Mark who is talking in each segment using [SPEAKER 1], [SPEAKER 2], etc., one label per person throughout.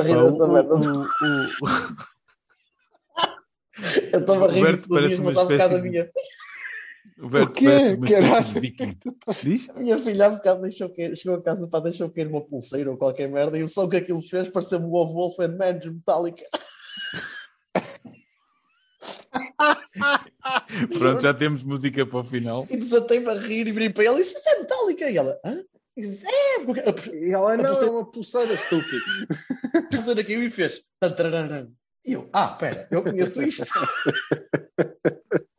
[SPEAKER 1] Soninho.
[SPEAKER 2] Eu estou a rir dessa merda. Eu estava a rir disso
[SPEAKER 3] uma
[SPEAKER 2] mas há bocado a minha,
[SPEAKER 3] O Berto parece uma
[SPEAKER 1] Caralho.
[SPEAKER 3] espécie de viking. Diz?
[SPEAKER 2] a minha filha há bocado deixou cair, chegou a casa para deixou cair uma pulseira ou qualquer merda e o som que aquilo fez pareceu-me o Wolf Wolf and Man de Metallica.
[SPEAKER 3] Pronto, já temos música para o final.
[SPEAKER 2] E desatei-me a rir e virei para ela e disse: Isso é Metallica? E ela: Hã? E é, porque a
[SPEAKER 1] E ela, não,
[SPEAKER 2] pulseira-
[SPEAKER 1] é uma pulseira estúpida.
[SPEAKER 2] pulseira caiu e fez. E eu: Ah, espera, eu conheço isto.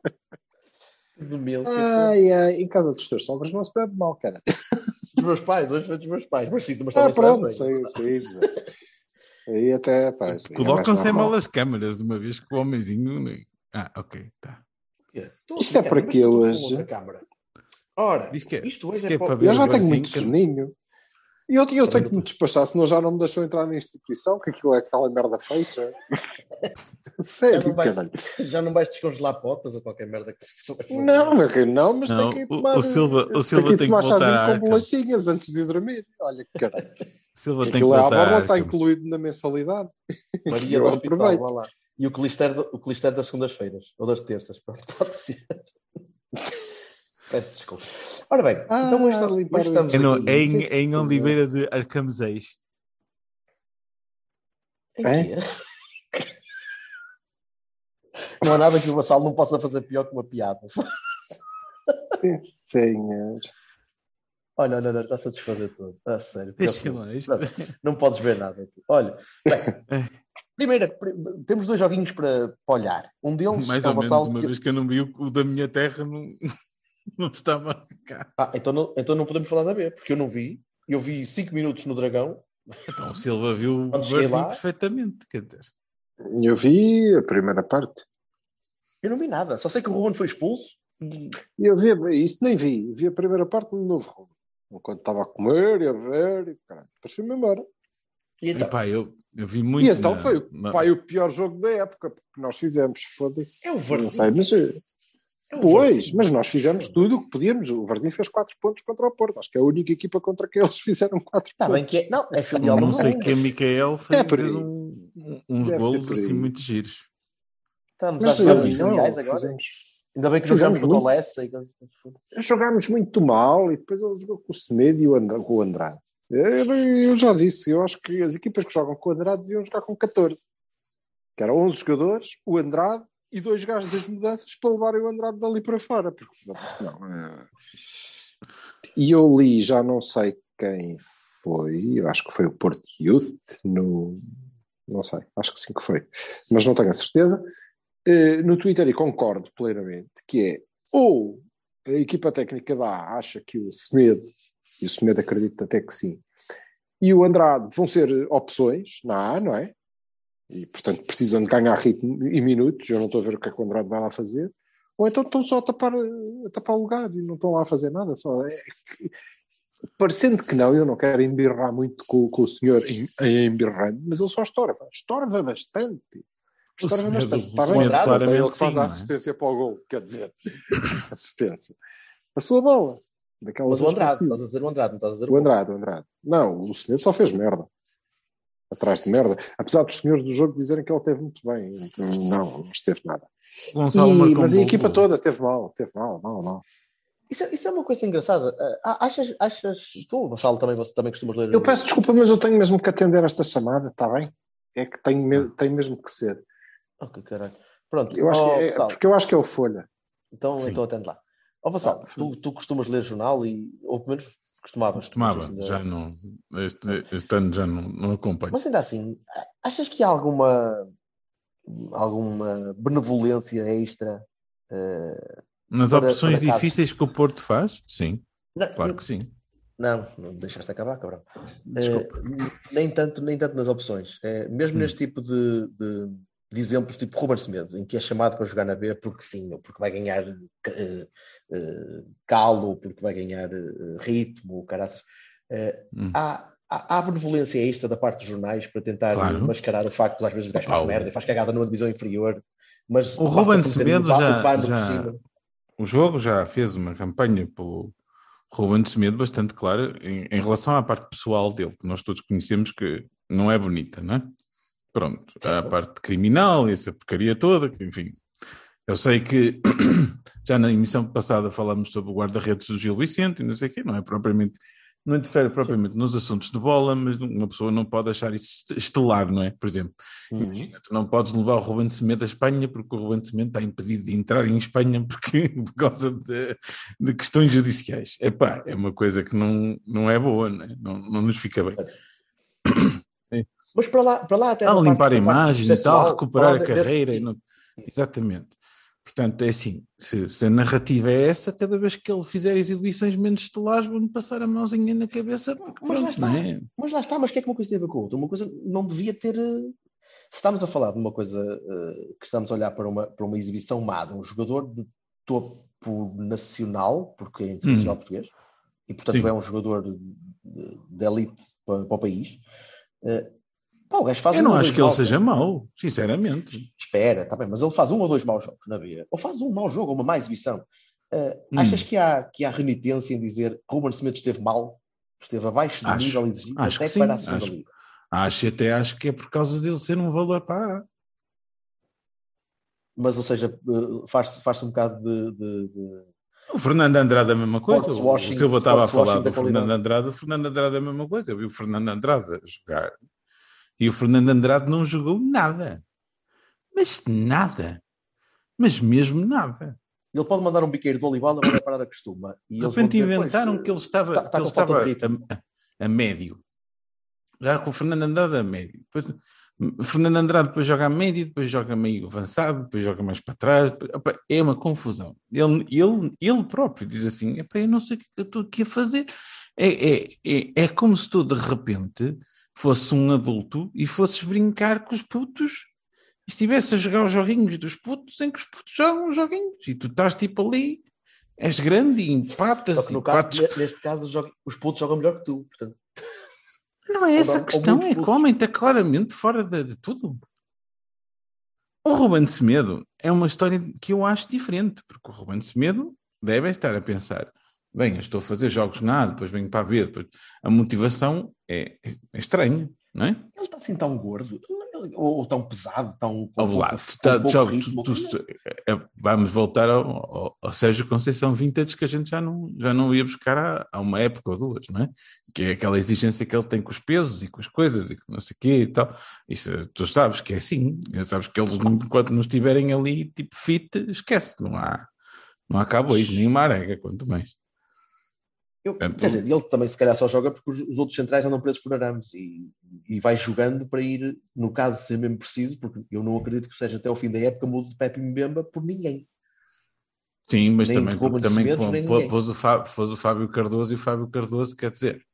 [SPEAKER 2] Demência.
[SPEAKER 1] Ai, ai, em casa dos teus sogros não se bebe mal, cara.
[SPEAKER 2] Dos meus pais, hoje foi dos meus pais, mas sim, mas
[SPEAKER 1] Ah, pronto, sei, sei. José. Aí até, pá. aí é
[SPEAKER 3] Colocam-se
[SPEAKER 1] normal.
[SPEAKER 3] mal as câmaras de uma vez que o homenzinho. Ah, ok, tá.
[SPEAKER 1] Isto é para
[SPEAKER 2] estou com
[SPEAKER 1] hoje?
[SPEAKER 2] Ora,
[SPEAKER 3] Diz que é-
[SPEAKER 2] isto hoje
[SPEAKER 3] que
[SPEAKER 2] é,
[SPEAKER 3] é
[SPEAKER 2] para...
[SPEAKER 3] ver
[SPEAKER 1] Eu já
[SPEAKER 3] o
[SPEAKER 1] tenho muito
[SPEAKER 3] que-
[SPEAKER 1] soninho. E eu, eu tenho que me despachar, senão já não me deixou entrar na instituição, que aquilo é aquela merda fecha.
[SPEAKER 2] já,
[SPEAKER 1] Sério,
[SPEAKER 2] não vais,
[SPEAKER 1] caralho.
[SPEAKER 2] já não vais descongelar potas ou qualquer merda que se.
[SPEAKER 1] Não, meu querido, não, mas
[SPEAKER 3] Não,
[SPEAKER 1] tem que
[SPEAKER 3] o-
[SPEAKER 1] tomar.
[SPEAKER 3] o Silva- o Silva
[SPEAKER 1] tem
[SPEAKER 3] tem
[SPEAKER 1] que
[SPEAKER 3] que
[SPEAKER 1] tomar chazinho com bolachinhas antes de dormir. Olha que caralho.
[SPEAKER 3] Silva tem que
[SPEAKER 1] Aquilo é borla,
[SPEAKER 3] à
[SPEAKER 1] está incluído na mensalidade.
[SPEAKER 2] Maria
[SPEAKER 1] Eu
[SPEAKER 2] do hospital,
[SPEAKER 1] aproveito.
[SPEAKER 2] E o clister, o clister das segundas-feiras, ou das terças, pronto, pode ser. Peço desculpa. Ora bem,
[SPEAKER 1] Ah,
[SPEAKER 2] então hoje, estamos
[SPEAKER 3] É,
[SPEAKER 2] aqui.
[SPEAKER 3] é em, é em Oliveira de Arcameseis.
[SPEAKER 2] Em
[SPEAKER 1] É?
[SPEAKER 2] Não há nada que o Vassal não possa fazer pior que uma piada.
[SPEAKER 1] Sim, senhor.
[SPEAKER 2] Olha, não, não, está-se a desfazer tudo. A sério. Que-
[SPEAKER 3] isto.
[SPEAKER 2] Não, não podes ver nada. aqui. Olha, bem, primeiro, pri- temos dois joguinhos para, para olhar. Um deles
[SPEAKER 3] Mais
[SPEAKER 2] é
[SPEAKER 3] ou
[SPEAKER 2] o
[SPEAKER 3] menos,
[SPEAKER 2] Vassal.
[SPEAKER 3] uma
[SPEAKER 2] que-
[SPEAKER 3] vez que eu não vi o, o da minha terra, não, não estava cá.
[SPEAKER 2] Ah, então não, então não podemos falar da B, porque eu não vi. Eu vi 5 minutos no Dragão.
[SPEAKER 3] Então o Silva viu o
[SPEAKER 2] lá-
[SPEAKER 3] perfeitamente. Quer dizer,
[SPEAKER 1] Eu vi a primeira parte.
[SPEAKER 2] Eu não vi nada. Só sei que o Ruben foi expulso.
[SPEAKER 1] Eu vi, isso nem vi. Vi a primeira parte no novo rumo. Enquanto estava a comer e a ver, e caralho. depois fui-me embora.
[SPEAKER 2] e então,
[SPEAKER 3] Epá, eu, eu vi muito.
[SPEAKER 1] e então
[SPEAKER 3] na-
[SPEAKER 1] foi, o-
[SPEAKER 3] na-
[SPEAKER 1] pá, o pior jogo da época, porque nós fizemos, foda-se.
[SPEAKER 2] é o
[SPEAKER 1] Não
[SPEAKER 2] Varzim.
[SPEAKER 1] sei, mas. Pois, mas nós fizemos tudo o que podíamos. O Varzim fez 4 pontos contra o Porto. Acho que é a única equipa contra que eles fizeram 4
[SPEAKER 2] Está
[SPEAKER 1] pontos.
[SPEAKER 2] bem que é. Não, é filial
[SPEAKER 3] não
[SPEAKER 2] do
[SPEAKER 3] sei que a Micael fez,
[SPEAKER 1] É por
[SPEAKER 3] fez
[SPEAKER 1] aí.
[SPEAKER 3] um- uns
[SPEAKER 1] Deve
[SPEAKER 3] golos
[SPEAKER 1] por aí.
[SPEAKER 3] assim muito giros.
[SPEAKER 2] Estamos
[SPEAKER 1] Mas
[SPEAKER 2] a jogar os
[SPEAKER 1] não,
[SPEAKER 2] filiais agora.
[SPEAKER 1] fizemos.
[SPEAKER 2] Ainda bem que
[SPEAKER 1] fizemos
[SPEAKER 2] jogamos
[SPEAKER 1] muito.
[SPEAKER 2] Lessa. e-
[SPEAKER 1] Jogámos muito mal e depois ele jogou com o Semedo e o com o Andrade. Eu, eu já disse, eu acho que as equipas que jogam com o Andrade deviam jogar com 14. Que eram 11 jogadores, o Andrade e dois gajos das mudanças para levarem o Andrade dali para fora. Porque senão. é- E eu li, já não sei quem foi, eu acho que foi o Porto Youth, no. Não sei, acho que sim que foi, mas não tenho a certeza. eh, no Twitter, e concordo plenamente, que é ou a equipa técnica da acha que o Semedo, e o Semedo acredita até que sim, e o Andrade vão ser opções na A, não é? E, portanto, precisam de ganhar ritmo e minutos. Eu não estou a ver o que é que o Andrade vai lá fazer. Ou então estão só a tapar, a tapar o lugar e não estão lá a fazer nada. Só. É que- parecendo que não, eu não quero embirrar muito com, com o senhor em, em embirrando, mas ele só estorva. Estorva bastante.
[SPEAKER 3] O
[SPEAKER 1] Estorva bastante.
[SPEAKER 3] o
[SPEAKER 1] Está bem?
[SPEAKER 3] Claramente
[SPEAKER 1] ele que faz
[SPEAKER 3] sim,
[SPEAKER 1] a
[SPEAKER 3] não é?
[SPEAKER 1] assistência para o gol, quer dizer, assistência. A sua bola. Daquelas
[SPEAKER 2] Mas o Andrade, estás a dizer o Andrade, não estás a dizer
[SPEAKER 1] O Andrade, o Andrade. Não, o senhor só fez merda. Atrás de merda. Apesar dos senhores do jogo dizerem que ele teve muito bem. Não, não esteve nada.
[SPEAKER 3] Gonçalo
[SPEAKER 1] E- mas a equipa toda teve mal, teve mal, mal, mal.
[SPEAKER 2] Isso, é- isso é uma coisa engraçada. Ah, achas, achas. Tu, Vassalo, também, você também costumas ler.
[SPEAKER 1] Eu peço desculpa, mas eu tenho mesmo que atender esta chamada, está bem? É que tenho, me- tem mesmo que ser.
[SPEAKER 2] Oh, que caralho. Pronto,
[SPEAKER 1] Eu acho
[SPEAKER 2] oh,
[SPEAKER 1] que é, porque eu acho que é o Folha.
[SPEAKER 2] então,
[SPEAKER 3] Sim.
[SPEAKER 2] então atende lá. Ó, Vassalo,
[SPEAKER 1] Ah,
[SPEAKER 2] tu, tu costumas ler jornal e. Ou pelo menos
[SPEAKER 3] Costumava,
[SPEAKER 2] se ainda-
[SPEAKER 3] já não. Este, este ano já não, não acompanho.
[SPEAKER 2] Mas ainda assim, achas que há alguma. alguma benevolência extra Eh,
[SPEAKER 3] Nas
[SPEAKER 2] Para-
[SPEAKER 3] opções
[SPEAKER 2] para casos-
[SPEAKER 3] difíceis que o Porto faz? Sim,
[SPEAKER 2] não,
[SPEAKER 3] claro que sim.
[SPEAKER 2] Não, não deixaste acabar, cabrão.
[SPEAKER 3] Desculpa.
[SPEAKER 2] Eh, nem, tanto, nem tanto nas opções. Eh, mesmo
[SPEAKER 3] Hum.
[SPEAKER 2] neste tipo de, de, de exemplos, tipo Ruben Semedo, em que é chamado para jogar na B porque sim, ou porque vai ganhar eh, eh, calo, ou porque vai ganhar eh, ritmo, caraças.
[SPEAKER 3] Hum.
[SPEAKER 2] há, há, há benevolência extra da parte dos jornais para tentar
[SPEAKER 3] Claro.
[SPEAKER 2] mascarar o facto de às vezes o gajo faz merda e faz cagada numa divisão inferior. Mas
[SPEAKER 3] O Ruben
[SPEAKER 2] um
[SPEAKER 3] Semedo
[SPEAKER 2] pa-
[SPEAKER 3] já- já-. O jogo já fez uma campanha pelo Ruben Semedo bastante clara em, em relação à parte pessoal dele, que nós todos conhecemos que não é bonita, não é? Pronto, há a parte criminal, essa porcaria toda, que, enfim. Eu sei que já na emissão passada falámos sobre o guarda-redes do Gil Vicente e não sei o quê, não é propriamente, não interfere propriamente nos assuntos de bola, mas uma pessoa não pode achar isso estelar, não é? Por exemplo,
[SPEAKER 2] Uhum.
[SPEAKER 3] Imagina, tu não podes levar o Ruben Semedo à Espanha porque o Ruben Semedo está impedido de entrar em Espanha porque, por causa de, de questões judiciais. Epá, é uma coisa que não, não é boa, não, é? não, não nos fica bem.
[SPEAKER 2] Mas para lá, para lá até
[SPEAKER 3] A limpar a imagem e tal, recuperar a
[SPEAKER 2] desse
[SPEAKER 3] carreira. e
[SPEAKER 2] tipo.
[SPEAKER 3] Exatamente. Portanto, é assim, se, se a narrativa é essa, cada vez que ele fizer exibições menos estelares, vão-lhe passar a mãozinha na cabeça.
[SPEAKER 2] Mas lá
[SPEAKER 3] Pronto,
[SPEAKER 2] está.
[SPEAKER 3] não é?
[SPEAKER 2] Mas lá está, mas o que é que uma coisa tem a ver com a outra? Uma coisa não devia ter. eh, Se estamos a falar de uma coisa eh, que estamos a olhar para uma, para uma exibição má de um jogador de topo nacional, porque é internacional português, e portanto
[SPEAKER 3] Sim.
[SPEAKER 2] é um jogador de, de elite para, para o país. Eh, pá, o gajo faz
[SPEAKER 3] Eu
[SPEAKER 2] um
[SPEAKER 3] não acho que ele
[SPEAKER 2] maus
[SPEAKER 3] seja mau, sinceramente.
[SPEAKER 2] Espera, está bem, mas ele faz um ou dois maus jogos na B, ou faz um mau jogo, ou uma má exibição. Eh,
[SPEAKER 3] Hum.
[SPEAKER 2] Achas que há, que há renitência em dizer Ruben Semedo esteve mal, esteve abaixo do
[SPEAKER 3] Acho-
[SPEAKER 2] nível exigido
[SPEAKER 3] acho
[SPEAKER 2] até para a segunda
[SPEAKER 3] acho-
[SPEAKER 2] liga?
[SPEAKER 3] Acho até acho que é por causa dele ser um valor para
[SPEAKER 2] Mas, ou seja, eh, faz-se faz um bocado de, de- de-
[SPEAKER 3] O Fernando Andrade é a mesma coisa. O- Silva estava a falar do Fernando. Andrade. O Fernando Andrade é a mesma coisa. Eu vi o Fernando Andrade jogar e o Fernando Andrade não jogou nada. Mas nada. Mas mesmo nada.
[SPEAKER 2] Ele pode mandar um biqueiro de voleibol, agora é parar a costuma. E
[SPEAKER 3] De repente
[SPEAKER 2] dizer,
[SPEAKER 3] inventaram
[SPEAKER 2] pois,
[SPEAKER 3] que ele estava,
[SPEAKER 2] tá- tá
[SPEAKER 3] que ele estava a, a- médio. Já com o Fernando Andrade a médio. Depois, Fernando Andrade depois joga a médio, depois joga meio avançado, depois joga mais para trás. depois- opa, é uma confusão. Ele, ele, ele próprio diz assim: "Epá, eu não sei o que é que eu estou aqui a fazer. É, é, é, é como se tu de repente fosse um adulto e fosses brincar com os putos e estivesse a jogar os joguinhos dos putos em que os putos jogam os joguinhos e tu estás tipo ali, és grande e empatas
[SPEAKER 2] Só que
[SPEAKER 3] e
[SPEAKER 2] no caso,
[SPEAKER 3] bates
[SPEAKER 2] ne- neste caso, os putos jogam melhor que tu. Portanto,
[SPEAKER 3] Não é essa a questão, é que o homem está claramente fora de, de tudo. O Ruben Semedo é uma história que eu acho diferente, porque o Ruben Semedo deve estar a pensar: bem, eu estou a fazer jogos na A, depois venho para a B, depois a motivação é, é estranha, não é?
[SPEAKER 2] ele está assim tão gordo, ou, ou tão pesado, tão. com
[SPEAKER 3] Ao lá,
[SPEAKER 2] pouco-
[SPEAKER 3] tu
[SPEAKER 2] com
[SPEAKER 3] tá-
[SPEAKER 2] pouco
[SPEAKER 3] já-
[SPEAKER 2] ritmo.
[SPEAKER 3] tu- tu- vamos voltar ao, ao, ao Sérgio Conceição Vintage que a gente já não, já não ia buscar há, há uma época ou duas, não é? Que é aquela exigência que ele tem com os pesos e com as coisas e com não sei o quê e tal. Isso tu sabes que é assim, sabes que eles enquanto não estiverem ali tipo fit, esquece, não há, não há cowboys, nem uma arega, quanto mais.
[SPEAKER 2] Eu-
[SPEAKER 3] Portanto,
[SPEAKER 2] quer dizer, ele também se calhar só joga porque os, os outros centrais andam presos por arames e, e vai jogando para ir, no caso de ser mesmo preciso, porque eu não acredito que seja até o fim da época mude de Pepe Mbemba por ninguém.
[SPEAKER 3] Sim, mas
[SPEAKER 2] Nem
[SPEAKER 3] também, porque também pô- pô- pôs, o Fábio, pôs o Fábio Cardoso e o Fábio Cardoso, quer dizer,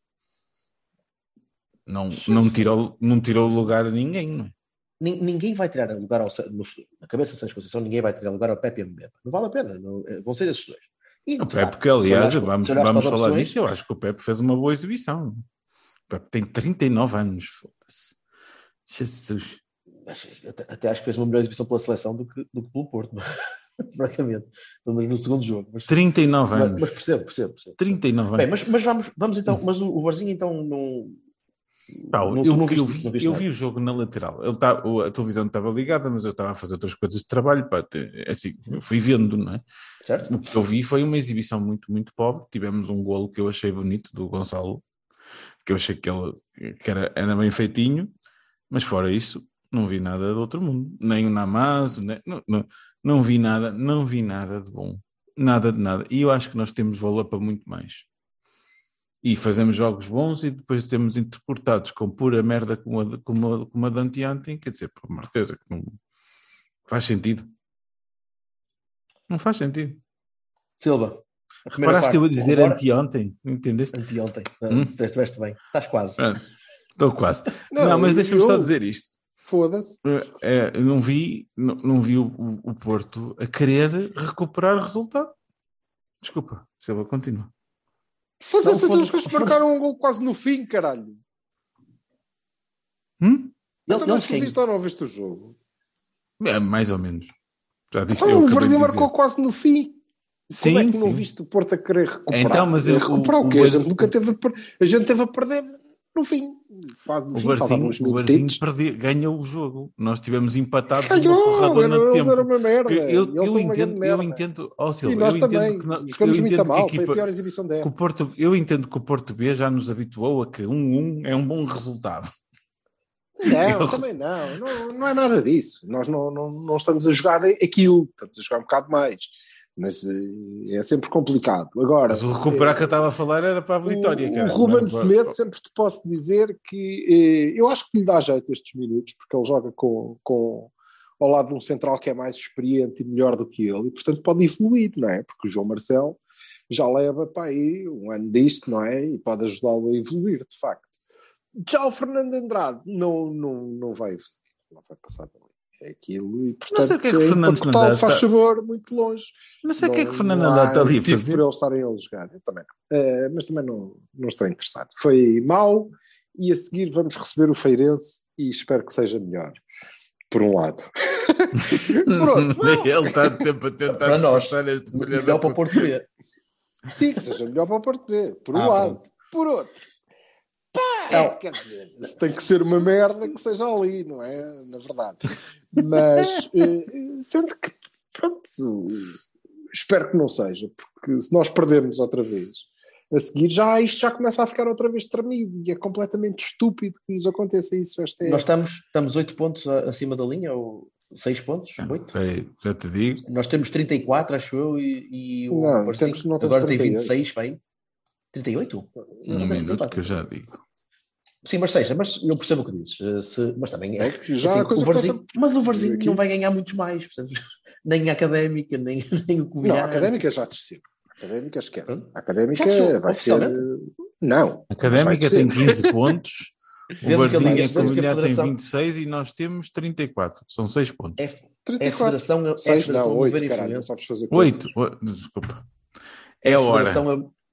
[SPEAKER 3] não, não, tirou, não tirou lugar a ninguém, não é?
[SPEAKER 2] Nin- Ninguém vai tirar lugar ao, no, na cabeça de Sérgio Conceição, ninguém vai tirar lugar ao Pepe Mbemba. Não vale a pena, não- eh, vão ser esses dois. E,
[SPEAKER 3] O Pepe, que aliás,
[SPEAKER 2] se olhares-
[SPEAKER 3] vamos, vamos falar
[SPEAKER 2] opções,
[SPEAKER 3] disso, eu acho que o Pepe fez uma boa exibição. O Pepe tem 39 anos, foda-se. Jesus.
[SPEAKER 2] Até, até acho que fez uma melhor exibição pela seleção do que, do que pelo Porto, francamente. Pelo menos no segundo jogo. Mas,
[SPEAKER 3] 39
[SPEAKER 2] mas,
[SPEAKER 3] anos.
[SPEAKER 2] mas percebo, percebo, percebo.
[SPEAKER 3] 39
[SPEAKER 2] Bem,
[SPEAKER 3] anos.
[SPEAKER 2] mas, mas vamos, vamos então. Mas o, o Varzinho então não.
[SPEAKER 3] Pá,
[SPEAKER 2] não-
[SPEAKER 3] eu,
[SPEAKER 2] não
[SPEAKER 3] eu vi,
[SPEAKER 2] não
[SPEAKER 3] eu vi o jogo na lateral. Ele tá, a televisão estava ligada, mas eu estava a fazer outras coisas de trabalho. Pá, te- assim, eu fui vendo, não é?
[SPEAKER 2] Certo?
[SPEAKER 3] O que eu vi foi uma exibição muito, muito pobre. Tivemos um golo que eu achei bonito do Gonçalo, que eu achei que ele que era, era bem feitinho, mas fora isso, não vi nada do outro mundo. Nem o Namazo, nem, não, não, não vi nada, não vi nada de bom. Nada de nada. E eu acho que nós temos valor para muito mais. E fazemos jogos bons e depois temos intercortados com pura merda como a, de- como a, como a de anteontem, quer dizer, por uma certeza que não faz sentido. Não faz sentido.
[SPEAKER 2] Silva.
[SPEAKER 3] Reparaste que eu a dizer
[SPEAKER 2] corrobora?
[SPEAKER 3] anteontem? Entendeste?
[SPEAKER 2] Anteontem.
[SPEAKER 3] Hum?
[SPEAKER 2] Ah, Estiveste bem. Estás quase.
[SPEAKER 3] Estou quase.
[SPEAKER 1] Não,
[SPEAKER 3] Não, mas deixa-me só dizer isto.
[SPEAKER 1] Foda-se.
[SPEAKER 3] É, não vi, não, não vi o, o- o Porto a querer recuperar o resultado. Desculpa, Silva, continua.
[SPEAKER 1] Foda-se,
[SPEAKER 2] Não,
[SPEAKER 1] então
[SPEAKER 2] foda-se.
[SPEAKER 1] marcaram um gol quase no fim, caralho.
[SPEAKER 3] Hum?
[SPEAKER 1] Então, mas
[SPEAKER 2] Eles
[SPEAKER 1] tu viste ou não viste o jogo?
[SPEAKER 3] É, mais ou menos. Já disse
[SPEAKER 1] Então,
[SPEAKER 3] eu
[SPEAKER 1] o Varzim
[SPEAKER 3] dizer.
[SPEAKER 1] marcou quase no fim.
[SPEAKER 3] Sim,
[SPEAKER 1] Como é que não
[SPEAKER 3] sim.
[SPEAKER 1] viste o Porto a querer recuperar?
[SPEAKER 3] Então, mas eu-
[SPEAKER 1] recuperar
[SPEAKER 3] o-
[SPEAKER 1] o, quê?
[SPEAKER 3] o
[SPEAKER 1] a gente nunca teve a, per... a gente teve a perder no fim. Quase no
[SPEAKER 3] O
[SPEAKER 1] fim,
[SPEAKER 3] Barzinho, o Barzinho perdeu, ganhou o jogo. Nós tivemos empatados uma
[SPEAKER 1] Ganhou,
[SPEAKER 3] porradona de tempo.
[SPEAKER 1] eram uma merda.
[SPEAKER 3] Eu, eu, eu
[SPEAKER 1] uma
[SPEAKER 3] entendo, eu entendo, ó
[SPEAKER 1] E
[SPEAKER 3] Silva,
[SPEAKER 1] nós
[SPEAKER 3] eu
[SPEAKER 1] também.
[SPEAKER 3] entendo que,
[SPEAKER 1] Jogamos
[SPEAKER 3] eu
[SPEAKER 1] muito
[SPEAKER 3] entendo
[SPEAKER 1] mal.
[SPEAKER 3] que a
[SPEAKER 1] Foi a
[SPEAKER 3] equipa,
[SPEAKER 1] pior exibição
[SPEAKER 3] que o. Porto, eu entendo que o Porto B já nos habituou a que 1-1 é um bom resultado.
[SPEAKER 1] Não, também não. não. Não é nada disso. Nós não, não, não estamos a jogar aquilo. Estamos a jogar um bocado mais. Mas eh, é sempre complicado. Agora,
[SPEAKER 3] Mas o recuperar
[SPEAKER 1] eh,
[SPEAKER 3] que eu estava a falar era para a vitória.
[SPEAKER 1] O,
[SPEAKER 3] cara.
[SPEAKER 1] o Ruben
[SPEAKER 3] Não,
[SPEAKER 1] Semedo, sempre te posso dizer que eh, eu acho que lhe dá jeito estes minutos, porque ele joga com, com, ao lado de um central que é mais experiente e melhor do que ele, e portanto pode evoluir, não é? Porque o João Marcelo já leva para aí um ano disto, não é? E pode ajudá-lo a evoluir, de facto. Já o Fernando Andrade não, não, não vai evoluir, não vai passar dali. É aquilo, e portanto,
[SPEAKER 3] sei o que é que o Fernando
[SPEAKER 1] empacotar
[SPEAKER 3] Andrade
[SPEAKER 1] faz
[SPEAKER 3] está-
[SPEAKER 1] favor, muito longe.
[SPEAKER 3] Não sei o que é que o
[SPEAKER 1] Não-
[SPEAKER 3] Fernando
[SPEAKER 1] não
[SPEAKER 3] Andrade está ali fazer.
[SPEAKER 1] por eles estarem a jogar. Eu também não. Eh, mas também não, não estou interessado. Foi mau e a seguir vamos receber o Feirense e espero que seja melhor. Por um lado. por outro, não.
[SPEAKER 3] Ele está tempo a tentar
[SPEAKER 2] Para nós.
[SPEAKER 3] este
[SPEAKER 2] Melhor para o. Porto B.
[SPEAKER 1] Sim, que seja melhor para o Porto B. Por um
[SPEAKER 2] Ah,
[SPEAKER 1] lado.
[SPEAKER 2] pronto.
[SPEAKER 1] Por outro. Pá,
[SPEAKER 2] Não.
[SPEAKER 1] quer dizer, se tem que ser uma merda que seja ali, não é? Na verdade. Mas eh, sendo que, pronto, espero que não seja, porque se nós perdemos outra vez, a seguir já isto já começa a ficar outra vez tremido e é completamente estúpido que nos aconteça isso esta
[SPEAKER 2] Nós
[SPEAKER 1] época.
[SPEAKER 2] estamos, estamos 8 pontos acima da linha, ou 6 pontos? 8?
[SPEAKER 3] Espera aí, já te digo.
[SPEAKER 2] Nós temos 34, acho eu, e, e o
[SPEAKER 1] Não, temos- não temos
[SPEAKER 2] agora tem
[SPEAKER 1] 38.
[SPEAKER 2] 26, bem. 38?
[SPEAKER 3] Um minuto que eu já digo.
[SPEAKER 2] Sim, mas seja, mas eu percebo o que dizes. eh, se- mas também é.
[SPEAKER 1] É já
[SPEAKER 2] assim, o Varzinho,
[SPEAKER 1] começa-
[SPEAKER 2] Mas o Varzinho
[SPEAKER 1] Aqui-
[SPEAKER 2] não vai ganhar muitos mais, portanto, nem a académica, nem, nem o
[SPEAKER 1] Não,
[SPEAKER 2] Covilhã.
[SPEAKER 1] a académica já desceu. A académica esquece.
[SPEAKER 2] Hum?
[SPEAKER 1] A académica vai ser. Não.
[SPEAKER 3] A Académica tem
[SPEAKER 1] descer.
[SPEAKER 3] 15 pontos. O
[SPEAKER 2] Vês o que ele
[SPEAKER 3] Barzinho
[SPEAKER 2] diz,
[SPEAKER 3] em
[SPEAKER 2] vês o que a
[SPEAKER 3] Covilhã tem
[SPEAKER 2] Federação-
[SPEAKER 3] 26 e nós temos 34. São 6 pontos.
[SPEAKER 2] É, é a
[SPEAKER 1] 34.
[SPEAKER 2] Federação, é a
[SPEAKER 1] Seis,
[SPEAKER 2] federação
[SPEAKER 1] não,
[SPEAKER 2] a
[SPEAKER 1] oito,
[SPEAKER 2] mover
[SPEAKER 1] caralho, não
[SPEAKER 2] influências.
[SPEAKER 1] sabes fazer conta.
[SPEAKER 3] 8. Desculpa. É a
[SPEAKER 2] a
[SPEAKER 3] hora.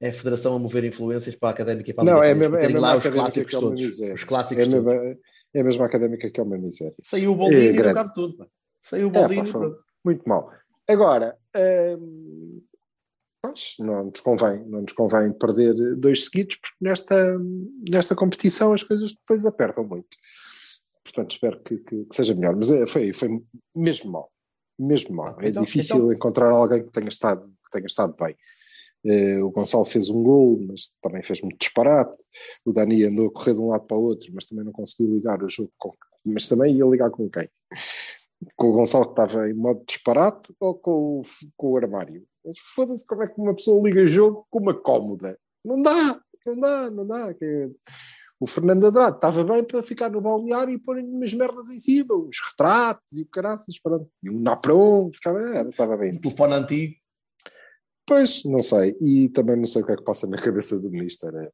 [SPEAKER 2] A, é a Federação a mover influências para a académica e para a
[SPEAKER 1] Não, é a
[SPEAKER 2] para
[SPEAKER 1] é a mesma
[SPEAKER 2] lá os
[SPEAKER 1] académica
[SPEAKER 2] clássicos
[SPEAKER 1] que é
[SPEAKER 2] todos.
[SPEAKER 1] miséria.
[SPEAKER 2] Os
[SPEAKER 1] É
[SPEAKER 2] clássicos
[SPEAKER 1] a,
[SPEAKER 2] todos.
[SPEAKER 1] mesma, é a mesma académica que é uma miséria.
[SPEAKER 2] Saiu o Boldini
[SPEAKER 1] É,
[SPEAKER 2] e cabe tudo. pá. Saiu o
[SPEAKER 1] É, pá,
[SPEAKER 2] Boldini e
[SPEAKER 1] foi muito mal. Agora, hum, pois, não nos convém, não nos convém perder dois seguidos, porque nesta, nesta competição as coisas depois apertam muito. Portanto, espero que, que- que seja melhor. Mas é, foi, foi mesmo mal. Mesmo mal. É
[SPEAKER 2] Então-
[SPEAKER 1] difícil
[SPEAKER 2] então-
[SPEAKER 1] encontrar alguém que tenha estado, que tenha estado bem. Eh, o Gonçalo fez um gol, mas também fez muito disparate. O Dani andou a correr de um lado para o outro, mas também não conseguiu ligar o jogo. Com, mas também ia ligar com quem? Com o Gonçalo que estava em modo disparate ou com o, com o armário? Mas foda-se como é que uma pessoa liga jogo com uma cómoda. Não dá, não dá, não dá. O Fernando Andrade estava bem para ficar no balneário e pôr umas merdas em cima, os retratos e o caraças, pronto. E um Napron, estava bem.
[SPEAKER 2] Um telefone antigo.
[SPEAKER 1] Pois, não sei. E também não sei o que é que passa na cabeça do ministro. Era...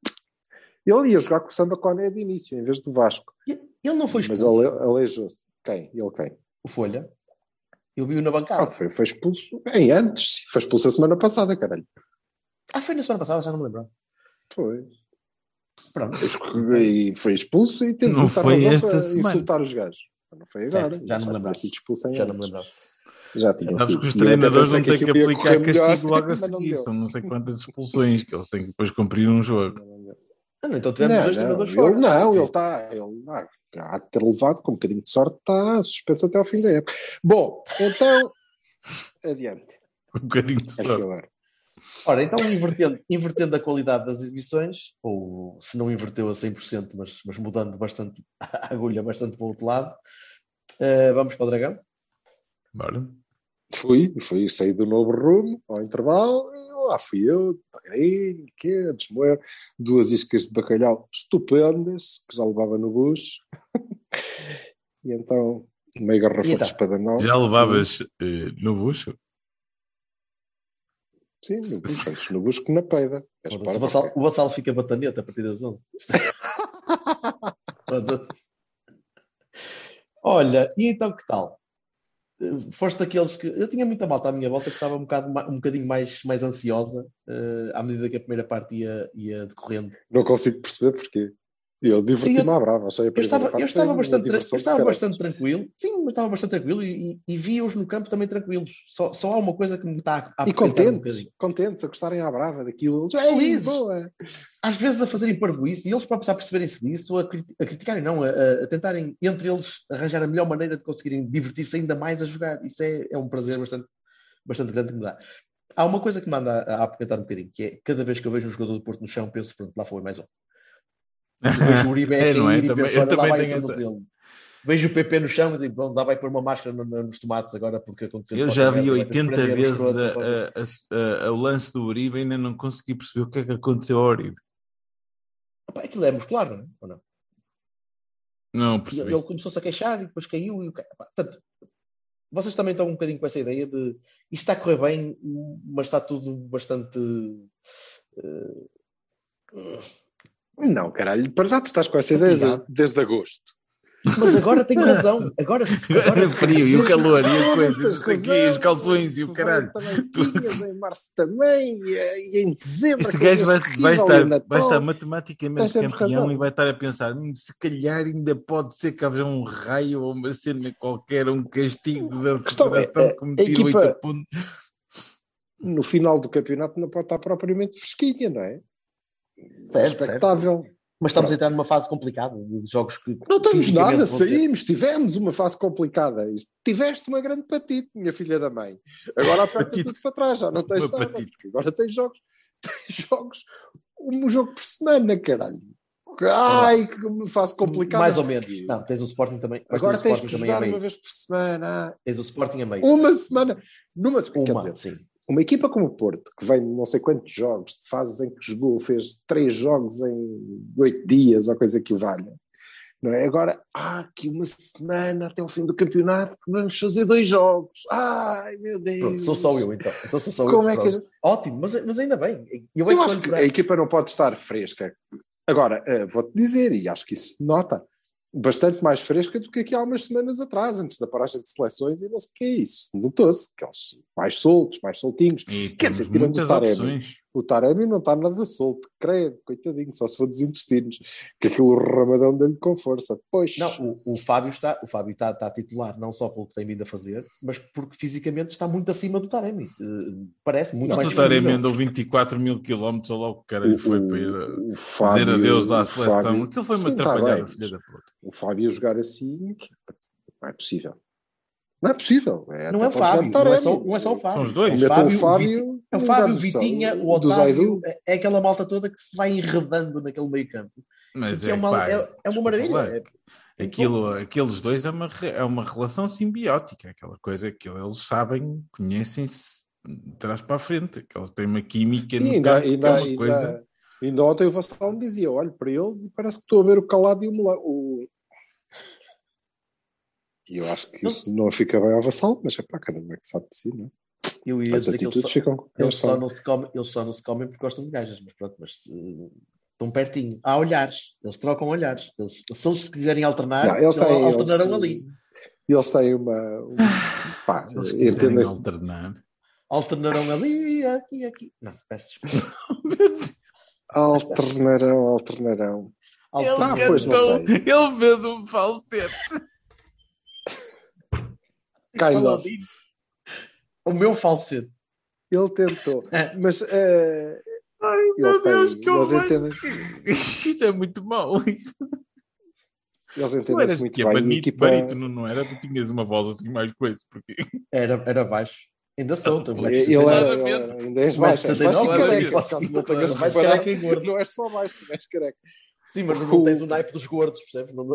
[SPEAKER 1] Ele ia jogar com o Samba Coné de início, em vez do Vasco.
[SPEAKER 2] Ele não foi
[SPEAKER 1] Mas
[SPEAKER 2] expulso.
[SPEAKER 1] ale- aleijou-se. Quem? Ele quem?
[SPEAKER 2] O Folha. Eu vi-o na
[SPEAKER 1] Ah,
[SPEAKER 2] bancada.
[SPEAKER 1] foi, foi expulso em antes. Foi expulso a semana passada, caralho.
[SPEAKER 2] Ah, foi na semana passada, já não me lembro.
[SPEAKER 1] Foi.
[SPEAKER 2] Pronto.
[SPEAKER 1] E foi expulso e teve
[SPEAKER 3] Não
[SPEAKER 1] muita
[SPEAKER 3] foi esta
[SPEAKER 1] para
[SPEAKER 3] semana.
[SPEAKER 1] insultar os gajos. Não foi agora.
[SPEAKER 2] Certo, já não me
[SPEAKER 1] tinha
[SPEAKER 2] lembrava.
[SPEAKER 1] sido expulso em
[SPEAKER 2] Já não me lembrava.
[SPEAKER 1] Já tinha
[SPEAKER 3] Sabes
[SPEAKER 1] sido.
[SPEAKER 3] que os treinadores não têm que
[SPEAKER 1] ia
[SPEAKER 3] aplicar
[SPEAKER 1] melhor,
[SPEAKER 3] castigo logo a
[SPEAKER 1] não
[SPEAKER 3] seguir. São não sei quantas expulsões que eles têm que depois cumprir um jogo.
[SPEAKER 2] Ah, não, então tivemos
[SPEAKER 1] Não,
[SPEAKER 2] dois
[SPEAKER 1] não,
[SPEAKER 2] treinadores
[SPEAKER 1] ele,
[SPEAKER 2] fora.
[SPEAKER 1] não, ele está. Ele ah, há de ter levado com um bocadinho de sorte, está suspenso até ao fim da época. Bom, então, adiante.
[SPEAKER 3] Um bocadinho de sorte.
[SPEAKER 1] agora.
[SPEAKER 2] Ora, então invertendo, invertendo a qualidade das exibições, ou se não inverteu a 100%, mas, mas mudando bastante a agulha bastante para o outro lado, eh, vamos para o Dragão.
[SPEAKER 3] Bora.
[SPEAKER 1] Fui, fui, saí do novo rumo ao intervalo, e lá fui eu, devagarinho, que a desmoer, duas iscas de bacalhau estupendas, que já levava no bucho, e então, meia garrafa
[SPEAKER 2] E então?
[SPEAKER 1] de espadão.
[SPEAKER 3] Já levavas eh, no bucho?
[SPEAKER 1] Sim, no busco, antes no na peida.
[SPEAKER 2] O Vassal, o Vassal fica bataneta a partir das 11. Foda-se. Olha, e então que tal? Eh, Foste daqueles que. Eu tinha muita malta à minha volta que estava um, bocado, um bocadinho mais, mais ansiosa eh, à medida que a primeira parte ia, ia decorrendo.
[SPEAKER 1] Não consigo perceber porquê. Eu diverti-me à brava. Achei
[SPEAKER 2] Eu estava,
[SPEAKER 1] parte
[SPEAKER 2] eu estava, bastante, eu estava bastante tranquilo. Sim, eu estava bastante tranquilo e, e, e vi-os no campo também tranquilos. Só, só há uma coisa que me está a,
[SPEAKER 1] E
[SPEAKER 2] apertar um
[SPEAKER 1] contentes, contentes a gostarem à brava daquilo. Eles,
[SPEAKER 2] Felizes.
[SPEAKER 1] "Ei, boa.
[SPEAKER 2] às vezes a fazerem parvoíce e eles próprios a perceberem-se disso, a, a criticarem, não, a, a- tentarem entre eles arranjar a melhor maneira de conseguirem divertir-se ainda mais a jogar. Isso é, é um prazer bastante, bastante grande que me dá. Há uma coisa que me anda a, a apoquentar um bocadinho, que é cada vez que eu vejo um jogador do Porto no chão, penso, pronto, lá foi mais um. Vejo o Uribe
[SPEAKER 3] É, é?
[SPEAKER 2] cair e
[SPEAKER 3] Também-
[SPEAKER 2] penso,
[SPEAKER 3] eu
[SPEAKER 2] olha, lá
[SPEAKER 3] também
[SPEAKER 2] vai
[SPEAKER 3] tenho
[SPEAKER 2] o
[SPEAKER 3] essa-
[SPEAKER 2] tornozelo. Vejo o PP no chão e digo, bom, lá vai pôr uma máscara no- no- nos tomates agora porque aconteceu.
[SPEAKER 3] Eu já vi
[SPEAKER 2] vai ter que
[SPEAKER 3] 80
[SPEAKER 2] prender o
[SPEAKER 3] vezes a- a- a- o lance do Uribe e ainda não consegui perceber o que é que aconteceu ao Uribe.
[SPEAKER 2] Epá, aquilo é muscular, não é? Ou não?
[SPEAKER 3] Não percebi.
[SPEAKER 2] ele começou-se a queixar e depois caiu. E... o ca- pá, Portanto, vocês também estão um bocadinho com essa ideia de isto está a correr bem, mas está tudo bastante. eh,
[SPEAKER 1] Não, caralho, para já tu estás com essa ideia desde, desde agosto.
[SPEAKER 2] Mas agora tenho razão. Agora,
[SPEAKER 3] Agora
[SPEAKER 2] agora
[SPEAKER 3] frio e o calor e a coisa,
[SPEAKER 1] Tens
[SPEAKER 3] não sei o quê,
[SPEAKER 1] razão,
[SPEAKER 3] os calções e o caralho.
[SPEAKER 1] Também tinhas, em março também, e, e em dezembro.
[SPEAKER 3] Este gajo vai, vai, estar, vai estar matematicamente campeão
[SPEAKER 1] razão.
[SPEAKER 3] e vai estar a pensar: "Hum, se calhar ainda pode ser que haja um raio ou uma cena qualquer, um castigo da
[SPEAKER 1] questão é,
[SPEAKER 3] federação
[SPEAKER 1] a-
[SPEAKER 3] que me tira
[SPEAKER 1] equipa-
[SPEAKER 3] 8 pontos.
[SPEAKER 1] No final do campeonato não pode estar propriamente fresquinha, não é?
[SPEAKER 2] Certo,
[SPEAKER 1] Expectável.
[SPEAKER 2] Mas estamos a entrar numa fase complicada de jogos que.
[SPEAKER 1] Não estamos
[SPEAKER 2] fisicamente
[SPEAKER 1] nada, saímos, tivemos uma fase complicada. Tiveste uma grande patite, minha filha da mãe. Agora aperta tudo para trás, já não tens
[SPEAKER 3] Uma
[SPEAKER 1] nada.
[SPEAKER 3] patite.
[SPEAKER 1] Agora tens jogos, tens jogos, um jogo por semana, caralho. Ai, que fase complicada.
[SPEAKER 2] Mais ou
[SPEAKER 1] porque
[SPEAKER 2] menos. Não, tens o Sporting também.
[SPEAKER 1] Agora
[SPEAKER 2] tens
[SPEAKER 1] tens que jogar uma vez por semana.
[SPEAKER 2] Tens o Sporting a meio.
[SPEAKER 1] Uma semana. Numa, quer
[SPEAKER 2] Uma,
[SPEAKER 1] dizer,
[SPEAKER 2] sim.
[SPEAKER 1] Uma equipa como o Porto, que vem de não sei quantos jogos, de fases em que jogou, fez três jogos em oito dias, ou coisa que o valha. Não é? Agora, há aqui uma semana até o fim do campeonato, vamos fazer dois jogos. Ai, meu Deus.
[SPEAKER 2] Pronto, sou só eu então. Então sou só
[SPEAKER 1] Como
[SPEAKER 2] eu.
[SPEAKER 1] é que gente-
[SPEAKER 2] Ótimo, mas, mas ainda bem. Eu, é
[SPEAKER 1] Eu acho que a equipa não pode estar fresca. Agora, eh, vou-te dizer, e acho que isso se nota, bastante mais fresca do que aqui há umas semanas atrás, antes da paragem de seleções, e não sei o que é isso. Notou-se que eles mais soltos, mais soltinhos.
[SPEAKER 3] E
[SPEAKER 1] Quer dizer, tirando
[SPEAKER 3] muitas opções.
[SPEAKER 1] O Taremi não está nada solto, credo, coitadinho, só se for dos intestinos, que aquilo o ramadão dele com força. Pois,
[SPEAKER 2] Não, o, o Fábio está, o Fábio está, está a titular não só pelo que tem vindo a fazer, mas porque fisicamente está muito acima do Taremi. Eh, parece muito
[SPEAKER 3] Não,
[SPEAKER 2] mais
[SPEAKER 3] o Taremi andou 24 mil quilómetros, ou lá o que cara lhe foi para ir a
[SPEAKER 1] o
[SPEAKER 3] dizer
[SPEAKER 1] Fábio,
[SPEAKER 3] adeus à
[SPEAKER 1] o
[SPEAKER 3] seleção.
[SPEAKER 1] Fábio-
[SPEAKER 3] Aquilo foi uma
[SPEAKER 1] Sim, tá
[SPEAKER 3] atrapalhada, filha da puta.
[SPEAKER 1] O Fábio jogar assim, não é possível. Não é possível. É,
[SPEAKER 2] Não é Fábio, não é, só, não é só o Fábio.
[SPEAKER 3] São os dois.
[SPEAKER 2] O Fábio,
[SPEAKER 1] o Fábio,
[SPEAKER 2] é o Fábio,
[SPEAKER 1] Sá-
[SPEAKER 2] Vitinha, o Otávio, é, é aquela malta toda que se vai enredando naquele meio campo.
[SPEAKER 3] Mas
[SPEAKER 2] é,
[SPEAKER 3] é,
[SPEAKER 2] uma,
[SPEAKER 3] pá,
[SPEAKER 2] é, é uma maravilha. É-
[SPEAKER 3] Aquilo, aqueles dois é uma, é uma relação simbiótica, aquela coisa que eles sabem, conhecem-se de trás para a frente, que eles têm uma química
[SPEAKER 1] Sim,
[SPEAKER 3] no
[SPEAKER 1] ainda,
[SPEAKER 3] campo,
[SPEAKER 1] ainda,
[SPEAKER 3] aquela
[SPEAKER 1] ainda,
[SPEAKER 3] coisa.
[SPEAKER 1] ainda ontem o Vassal me dizia: olho para eles e parece que estou a ver o calado e o melão. O... E eu acho que isso não fica bem ao Vassal, mas é para cada um é que sabe de si, não é?
[SPEAKER 2] Eu ia
[SPEAKER 1] As
[SPEAKER 2] dizer que eles só,
[SPEAKER 1] ficam.
[SPEAKER 2] eles,
[SPEAKER 1] eles
[SPEAKER 2] só não se comem, eles só não se comem porque gostam de gajas, mas pronto, mas se- estão pertinho. Há olhares, eles trocam olhares. Eles, se eles quiserem alternar,
[SPEAKER 1] Não, eles têm,
[SPEAKER 2] alternarão
[SPEAKER 1] eles-
[SPEAKER 2] ali.
[SPEAKER 1] Eles têm uma. um- pá,
[SPEAKER 3] Se eles quiserem alternar.
[SPEAKER 2] Alternarão ali, aqui, aqui. Não, peço desculpa.
[SPEAKER 1] Alternarão, alternarão.
[SPEAKER 2] Alternarão.
[SPEAKER 1] Ah, pois, não sei.
[SPEAKER 3] ele fez um falsete.
[SPEAKER 1] Kind
[SPEAKER 2] Fala
[SPEAKER 1] of.
[SPEAKER 2] O meu falsete.
[SPEAKER 1] Ele tentou.
[SPEAKER 2] É.
[SPEAKER 1] Mas eh,
[SPEAKER 3] Ai, meu Deus,
[SPEAKER 1] têm.
[SPEAKER 3] que
[SPEAKER 1] Eles
[SPEAKER 3] horror.
[SPEAKER 1] entendem,
[SPEAKER 3] Isto é muito mau.
[SPEAKER 1] eles entendem-se
[SPEAKER 3] eras
[SPEAKER 1] muito
[SPEAKER 3] é
[SPEAKER 1] bem.
[SPEAKER 3] Barito,
[SPEAKER 1] equipa-
[SPEAKER 3] barítono, não era? Tu tinhas uma voz assim mais coisa, porque
[SPEAKER 2] Era, era baixo. Ainda sou. tenho
[SPEAKER 1] Ele era,
[SPEAKER 2] nove.
[SPEAKER 1] ele era, ainda és baixo, és baixo e
[SPEAKER 2] 1,79,
[SPEAKER 1] careca.
[SPEAKER 2] posso
[SPEAKER 1] Caso
[SPEAKER 2] dizer,
[SPEAKER 1] não tenhas
[SPEAKER 2] mais
[SPEAKER 1] reparado,
[SPEAKER 2] careca e gordo.
[SPEAKER 1] não és só baixo, tu és careca.
[SPEAKER 2] Sim, mas não tens o naipe dos gordos, percebes? Não...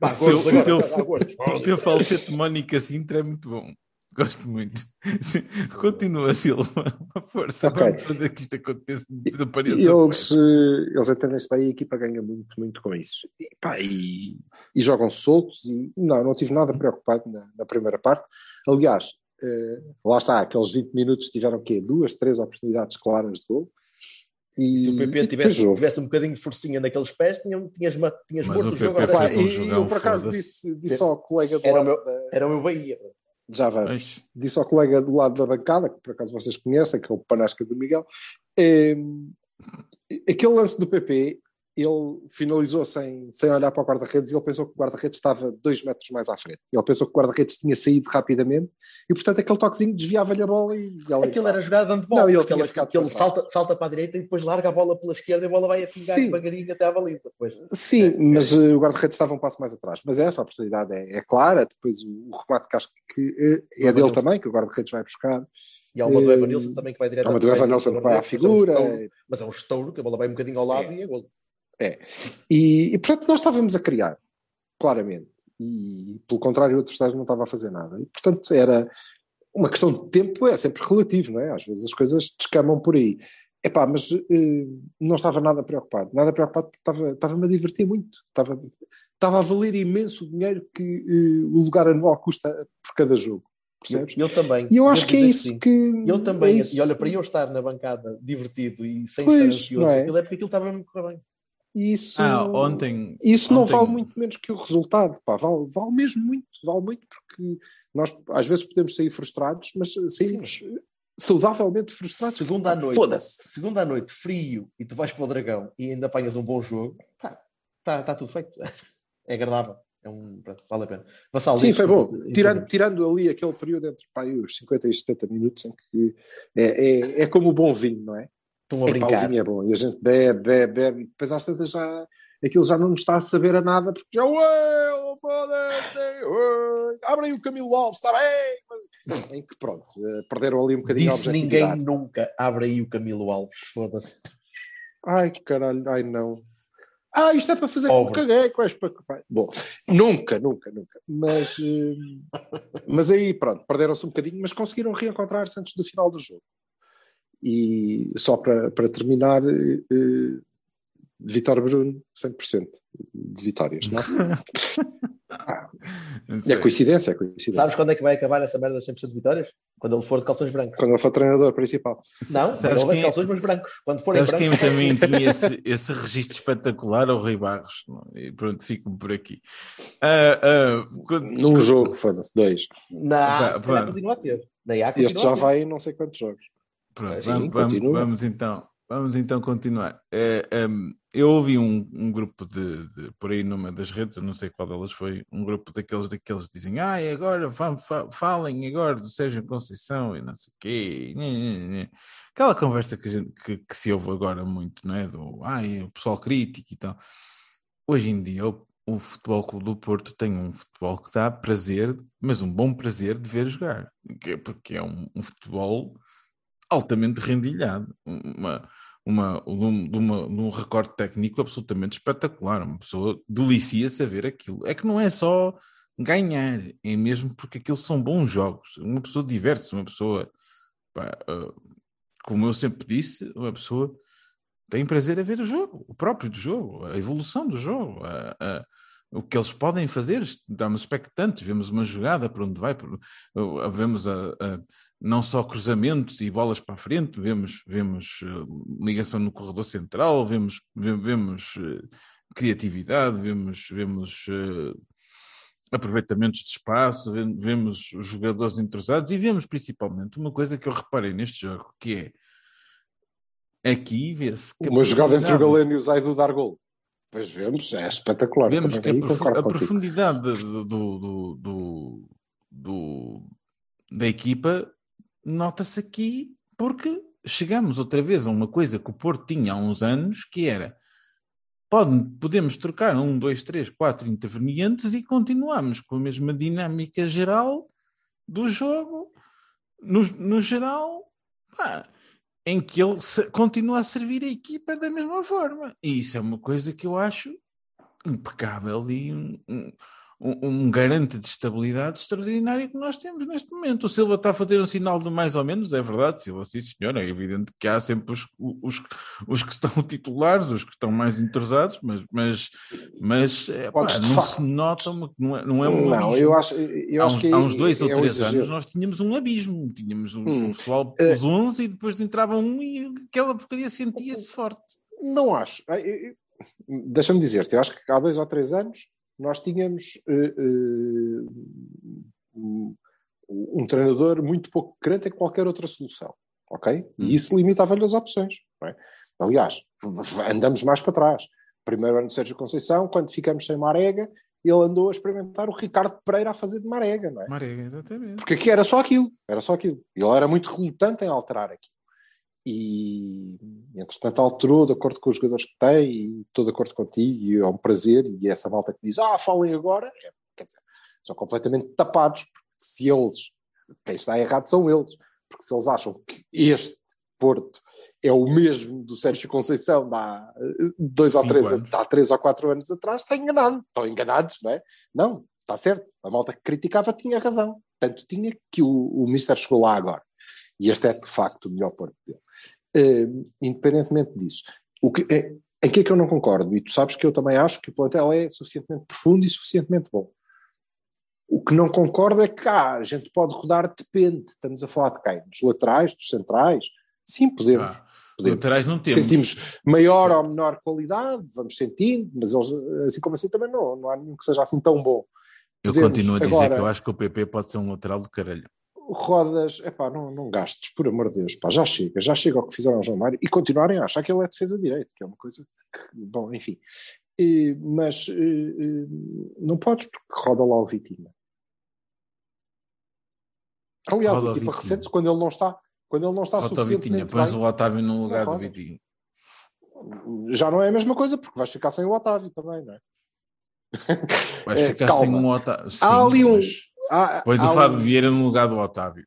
[SPEAKER 2] Pá, gordos.
[SPEAKER 3] o teu falsete Mónica Sintra é muito bom. Gosto muito. Sim, Continua, Silva. Força,
[SPEAKER 1] Ok.
[SPEAKER 3] vamos fazer que isto aconteça. desapareça.
[SPEAKER 1] Eles, eh, eles entendem-se bem e a equipa ganha muito, muito com isso. E, pá, e, e jogam soltos e não, não tive nada preocupado na, na primeira parte. Aliás, eh, lá está, aqueles 20 minutos tiveram o quê? Duas, três oportunidades claras de gol. E,
[SPEAKER 2] Se o PP tivesse, tivesse um bocadinho de forcinha naqueles pés, tinhas, tinhas, ma- tinhas
[SPEAKER 3] Mas
[SPEAKER 2] morto
[SPEAKER 3] o
[SPEAKER 2] o jogo.
[SPEAKER 3] PP
[SPEAKER 2] agora.
[SPEAKER 3] fez um
[SPEAKER 1] e,
[SPEAKER 3] jogão,
[SPEAKER 1] eu por acaso disse, disse ao colega do
[SPEAKER 2] Era o
[SPEAKER 1] lado
[SPEAKER 2] meu- Era o meu Bahia.
[SPEAKER 1] Já vamos,
[SPEAKER 3] Mas,
[SPEAKER 1] disse ao colega do lado da bancada, que por acaso vocês conhecem, que é o Panasca do Miguel, eh, aquele lance do PP, ele finalizou sem, sem olhar para o guarda-redes e ele pensou que o guarda-redes estava dois metros mais à frente. Ele pensou que o guarda-redes tinha saído rapidamente e, portanto, aquele toquezinho desviava-lhe a bola e ela
[SPEAKER 2] Aquilo era jogada de handball.
[SPEAKER 1] Não, ele
[SPEAKER 2] Aquela-
[SPEAKER 1] tinha ficado
[SPEAKER 2] que ele salta, salta para a direita e depois larga a bola pela esquerda e a bola vai a pingar
[SPEAKER 1] Sim.
[SPEAKER 2] devagarinho até à baliza. Pois.
[SPEAKER 1] Sim, mas eh, o guarda-redes estava um passo mais atrás. Mas essa oportunidade é, é clara. Depois o, o remate que acho que eh, é dele também, que o guarda-redes vai buscar.
[SPEAKER 2] E há uma do
[SPEAKER 1] Eh,
[SPEAKER 2] Evanilson também que vai direto
[SPEAKER 1] Há uma do Evanilson que vai à figura.
[SPEAKER 2] Mas é um estouro, que a bola vai um bocadinho ao lado
[SPEAKER 1] É.
[SPEAKER 2] e é.
[SPEAKER 1] E, e, portanto, nós estávamos a criar, claramente. E, pelo contrário, o adversário não estava a fazer nada. E, portanto, era uma questão de tempo, é sempre relativo, não é? Às vezes as coisas descamam por aí. Epá, mas eh, não estava nada preocupado. Nada preocupado porque estava, estava-me a divertir muito. Estava, estava a valer imenso o dinheiro que eh, o lugar anual custa por cada jogo. Percebes?
[SPEAKER 2] Eu também.
[SPEAKER 1] E eu acho
[SPEAKER 2] Devo
[SPEAKER 1] que é isso
[SPEAKER 2] sim.
[SPEAKER 1] que.
[SPEAKER 2] Eu também.
[SPEAKER 1] é.
[SPEAKER 2] E olha, para eu estar na bancada divertido e sem
[SPEAKER 1] Pois,
[SPEAKER 2] estar ansioso,
[SPEAKER 1] é?
[SPEAKER 2] aquilo é porque aquilo estava mesmo a correr bem.
[SPEAKER 1] Isso,
[SPEAKER 3] ah, ontem.
[SPEAKER 1] isso não
[SPEAKER 3] ontem-
[SPEAKER 1] vale muito menos que o resultado. Pá, vale, vale mesmo muito. Vale muito porque nós às vezes podemos sair frustrados, mas saímos saudavelmente frustrados.
[SPEAKER 2] Segunda à noite.
[SPEAKER 1] Foda-se.
[SPEAKER 2] Segunda à noite, frio, e tu vais para o Dragão e ainda apanhas um bom jogo, pá, está tá tudo feito. É agradável. É um, pronto, vale a pena. Vassal,
[SPEAKER 1] Sim, foi bom. Tirando, tirando ali aquele período entre pá, os 50 e 70 minutos em que é, é, é como o bom vinho, não é?
[SPEAKER 2] Estão a
[SPEAKER 1] Epá, o
[SPEAKER 2] brincar.
[SPEAKER 1] vinho é bom e a gente bebe, bebe, bebe e depois às tantas já aquilo já não nos está a saber a nada porque já ué, oh, foda-se, abre aí o Camilo Alves, está bem, mas em que pronto, eh, perderam ali um bocadinho a
[SPEAKER 2] Disse ninguém
[SPEAKER 1] objetividade.
[SPEAKER 2] nunca. Abre aí o Camilo Alves, foda-se.
[SPEAKER 1] Ai que caralho, ai não. Ah, isto é para fazer
[SPEAKER 2] Pobre.
[SPEAKER 1] caguei, que vais para. Bom, nunca, nunca, nunca. Mas, eh, mas aí, pronto, perderam-se um bocadinho, mas conseguiram reencontrar-se antes do final do jogo. E só para, para terminar, eh, eh, Vitor Bruno, 100% de vitórias, não? Ah, é coincidência, é coincidência.
[SPEAKER 2] Sabes quando é que vai acabar essa merda das 100% de vitórias? Quando ele for de calções brancos.
[SPEAKER 1] Quando ele for treinador principal.
[SPEAKER 2] Não, quando
[SPEAKER 3] Sabes
[SPEAKER 2] de
[SPEAKER 3] quem-
[SPEAKER 2] calções mas brancos. Quando forem
[SPEAKER 3] Sabes quem
[SPEAKER 2] brancos.
[SPEAKER 3] também tinha esse, esse registro espetacular? É O Rei Barros. não? E pronto, fico por aqui. Ah, ah, quando-
[SPEAKER 1] Num jogo, foda-se, dois.
[SPEAKER 2] Na
[SPEAKER 3] Pá,
[SPEAKER 2] continua a ter.
[SPEAKER 1] Este já
[SPEAKER 2] a ter.
[SPEAKER 1] vai em não sei quantos jogos.
[SPEAKER 3] Pronto, vamos, vamos, vamos então, vamos então continuar. É, ehm, eu ouvi um, um grupo de, de- por aí numa das redes, eu não sei qual delas foi, um grupo daqueles daqueles que dizem, ah, agora fa- fa- falem agora do Sérgio Conceição e não sei o quê. nhê, nhê, nhê." Aquela conversa que, a gente- que- que se ouve agora muito, não é? Do ah, o pessoal crítico e tal. Hoje em dia, o, o Futebol Clube do Porto tem um futebol que dá prazer, mas um bom prazer de ver jogar, é- porque é um- um futebol altamente rendilhado, uma, uma, de, um, de uma- de um recorde técnico absolutamente espetacular. Uma pessoa delicia-se a ver aquilo. É que não é só ganhar, é mesmo porque aquilo são bons jogos. Uma pessoa diverte-se, uma pessoa, pá, ah, como eu sempre disse, uma pessoa tem prazer a ver o jogo, o próprio do jogo, a evolução do jogo, a- a- o que eles podem fazer. Estamos expectantes, vemos uma jogada para onde vai, por- uh, vemos a- não só cruzamentos e bolas para a frente, vemos, vemos uh, ligação no corredor central, vemos, ve- vemos uh, criatividade, vemos, vemos uh, aproveitamentos de espaço, ve- vemos os jogadores entrosados e vemos principalmente uma coisa que eu reparei neste jogo, que é aqui vê-se
[SPEAKER 1] Uma jogada entre o Galeno e o Zaido dar gol. Pois vemos, é espetacular.
[SPEAKER 3] Vemos
[SPEAKER 1] Também
[SPEAKER 3] que a, profu- a profundidade do, do, do- do- da equipa nota-se aqui porque chegamos outra vez a uma coisa que o Porto tinha há uns anos, que era pode, podemos trocar um, dois, três, quatro intervenientes e continuamos com a mesma dinâmica geral do jogo, no, no geral, pá, em que ele se- continua a servir a equipa da mesma forma. E isso é uma coisa que eu acho impecável e um, um- um, um garante de estabilidade extraordinário que nós temos neste momento. O Silva está a fazer um sinal de mais ou menos, é verdade, Silva, sim senhor, é evidente que há sempre os, os, os que estão titulares, os que estão mais entrosados, mas, mas, mas é, pá, não se nota, uma- não é, não é um
[SPEAKER 1] Não,
[SPEAKER 3] abismo.
[SPEAKER 1] eu acho, eu
[SPEAKER 3] há, uns,
[SPEAKER 1] que
[SPEAKER 3] há uns dois
[SPEAKER 1] é
[SPEAKER 3] ou
[SPEAKER 1] um
[SPEAKER 3] três
[SPEAKER 1] exagero.
[SPEAKER 3] anos nós tínhamos um abismo, tínhamos o,
[SPEAKER 1] Hum.
[SPEAKER 3] o pessoal
[SPEAKER 1] Eh,
[SPEAKER 3] os 11 e depois entrava um e aquela porcaria sentia-se forte.
[SPEAKER 1] Não acho. Deixa-me dizer-te, eu acho que há dois ou três anos nós tínhamos eh, eh, um, treinador muito pouco crente em qualquer outra solução, ok?
[SPEAKER 3] Hum.
[SPEAKER 1] E isso limitava-lhe as opções. não é? Aliás, andamos mais para trás. Primeiro ano de Sérgio Conceição, quando ficamos sem Marega, ele andou a experimentar o Ricardo Pereira a fazer de Marega, não é?
[SPEAKER 3] Marega, exatamente.
[SPEAKER 1] Porque aqui era só aquilo, era só aquilo. Ele era muito relutante em alterar aquilo. E, entretanto, alterou de acordo com os jogadores que tem e estou de acordo contigo e é um prazer. E essa malta que diz, ah, falem agora, é, quer dizer, são completamente tapados, porque se eles, quem está errado são eles, porque se eles acham que este Porto é o mesmo do Sérgio Conceição de há eh, dois ou três,
[SPEAKER 3] anos.
[SPEAKER 1] há três ou quatro anos atrás, está enganado. Estão enganados, não é? Não, está certo. A malta que criticava tinha razão. Tanto tinha que o, o Mister chegou lá agora. E este é, de facto, o melhor Porto dele. Eh, independentemente disso. O que, é, em que é que eu não concordo? E tu sabes que eu também acho que o plantel é suficientemente profundo e suficientemente bom. O que não concordo é que ah, a gente pode rodar, depende. Estamos a falar de quem? Dos laterais, dos centrais? Sim, podemos.
[SPEAKER 3] Ah,
[SPEAKER 1] podemos.
[SPEAKER 3] laterais não temos.
[SPEAKER 1] Sentimos maior ou menor qualidade, vamos sentindo, mas eles, assim como assim também não, não há nenhum que seja assim tão bom.
[SPEAKER 3] Eu
[SPEAKER 1] Podemos.
[SPEAKER 3] continuo a dizer
[SPEAKER 1] Agora-
[SPEAKER 3] que eu acho que o PP pode ser um lateral do caralho.
[SPEAKER 1] Rodas, epá, não, não gastes, por amor de Deus, pá, já chega, já chega ao que fizeram ao João Mário e continuarem a achar que ele é defesa direito, que é uma coisa que, bom, enfim. E, mas eh, não podes porque roda lá o Vitinha. Aliás,
[SPEAKER 3] Roda
[SPEAKER 1] a equipa
[SPEAKER 3] Vitinha.
[SPEAKER 1] recente, quando ele não está, quando ele não está
[SPEAKER 3] o Vitinha, pões o Otávio no lugar do
[SPEAKER 1] rodas.
[SPEAKER 3] Vitinho.
[SPEAKER 1] já não é a mesma coisa, porque vais ficar sem o Otávio também, não é?
[SPEAKER 3] Vais
[SPEAKER 1] É,
[SPEAKER 3] ficar
[SPEAKER 1] calma.
[SPEAKER 3] sem um Otávio. Sim,
[SPEAKER 1] Há ali
[SPEAKER 3] mas
[SPEAKER 1] Há-
[SPEAKER 3] pões
[SPEAKER 1] há
[SPEAKER 3] o Fábio
[SPEAKER 1] um-
[SPEAKER 3] Vieira no lugar do Otávio.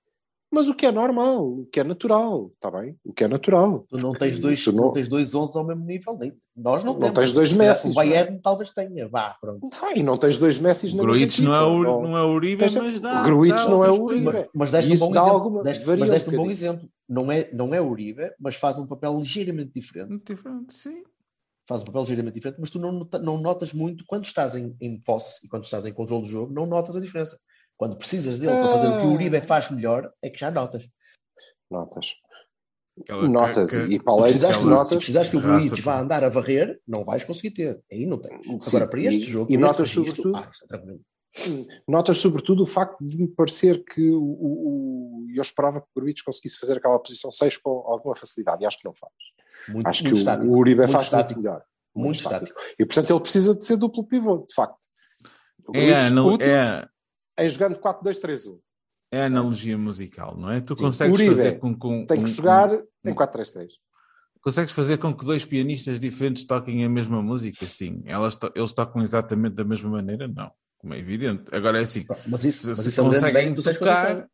[SPEAKER 1] Mas o que é normal, o que é natural, está bem? O que é natural.
[SPEAKER 2] Tu não tens dois,
[SPEAKER 1] Tu
[SPEAKER 2] não... tens dois 11 ao mesmo nível, nem. Nós não,
[SPEAKER 1] Não
[SPEAKER 2] temos.
[SPEAKER 1] tens dois Messis,
[SPEAKER 2] O Bayern talvez tenha, vá, pronto.
[SPEAKER 1] Ah, e não tens dois Messis na
[SPEAKER 3] Gruitch
[SPEAKER 1] mesma
[SPEAKER 3] não é,
[SPEAKER 1] equipa,
[SPEAKER 3] não é o Uribe,
[SPEAKER 1] Tens-
[SPEAKER 3] mas dá. dá
[SPEAKER 1] não é
[SPEAKER 3] outras
[SPEAKER 1] o
[SPEAKER 3] coisas.
[SPEAKER 1] Uribe.
[SPEAKER 2] Mas, mas deste um
[SPEAKER 1] Isso
[SPEAKER 2] bom
[SPEAKER 1] dá
[SPEAKER 2] exemplo.
[SPEAKER 1] alguma-
[SPEAKER 2] deste,
[SPEAKER 1] varia
[SPEAKER 2] mas
[SPEAKER 1] um
[SPEAKER 2] deste um bom
[SPEAKER 1] bocadinho.
[SPEAKER 2] exemplo. Não é, não é Uribe, mas faz um papel ligeiramente diferente.
[SPEAKER 3] Muito diferente, sim.
[SPEAKER 2] Faz um papel ligeiramente diferente, mas tu não, nota- não notas muito quando estás em, em posse e quando estás em controle do jogo, não notas a diferença. Quando precisas dele para fazer o que o Uribe faz melhor, é que já notas.
[SPEAKER 1] Notas.
[SPEAKER 3] Aquela-
[SPEAKER 1] Notas.
[SPEAKER 3] que-
[SPEAKER 1] E de
[SPEAKER 2] precisares, que, o- se
[SPEAKER 1] notas.
[SPEAKER 2] precisares que o Gruitch vá andar a varrer, não vais conseguir ter. Aí não tens.
[SPEAKER 1] Sim,
[SPEAKER 2] Agora, para este
[SPEAKER 1] e-
[SPEAKER 2] jogo,
[SPEAKER 1] e notas
[SPEAKER 2] registro,
[SPEAKER 1] sobretudo-
[SPEAKER 2] ah, é.
[SPEAKER 1] Notas sobretudo o facto de me parecer que o, o- o- eu esperava que o Gruitch conseguisse fazer aquela posição 6 com alguma facilidade e acho que não faz.
[SPEAKER 2] Muito,
[SPEAKER 1] acho que
[SPEAKER 2] muito
[SPEAKER 1] o,
[SPEAKER 2] estático.
[SPEAKER 1] o Uribe
[SPEAKER 2] muito
[SPEAKER 1] faz
[SPEAKER 2] estático.
[SPEAKER 1] muito melhor.
[SPEAKER 2] Muito estático.
[SPEAKER 1] E portanto ele precisa de ser duplo pivô, de facto. O
[SPEAKER 3] É,
[SPEAKER 1] útil
[SPEAKER 3] é,
[SPEAKER 1] é jogando 4-2-3-1.
[SPEAKER 3] é a analogia musical, não é? Tu
[SPEAKER 1] Sim.
[SPEAKER 3] consegues
[SPEAKER 1] Uribe
[SPEAKER 3] fazer com, com
[SPEAKER 1] Tem
[SPEAKER 3] com-
[SPEAKER 1] que jogar
[SPEAKER 3] com-
[SPEAKER 1] em 4-3-3.
[SPEAKER 3] Consegues fazer com que dois pianistas diferentes toquem a mesma música? Sim. Elas to- eles tocam exatamente da mesma maneira? Não. Como é evidente. Agora é assim.
[SPEAKER 2] Mas isso, mas isso é um grande mérito do
[SPEAKER 3] tocar.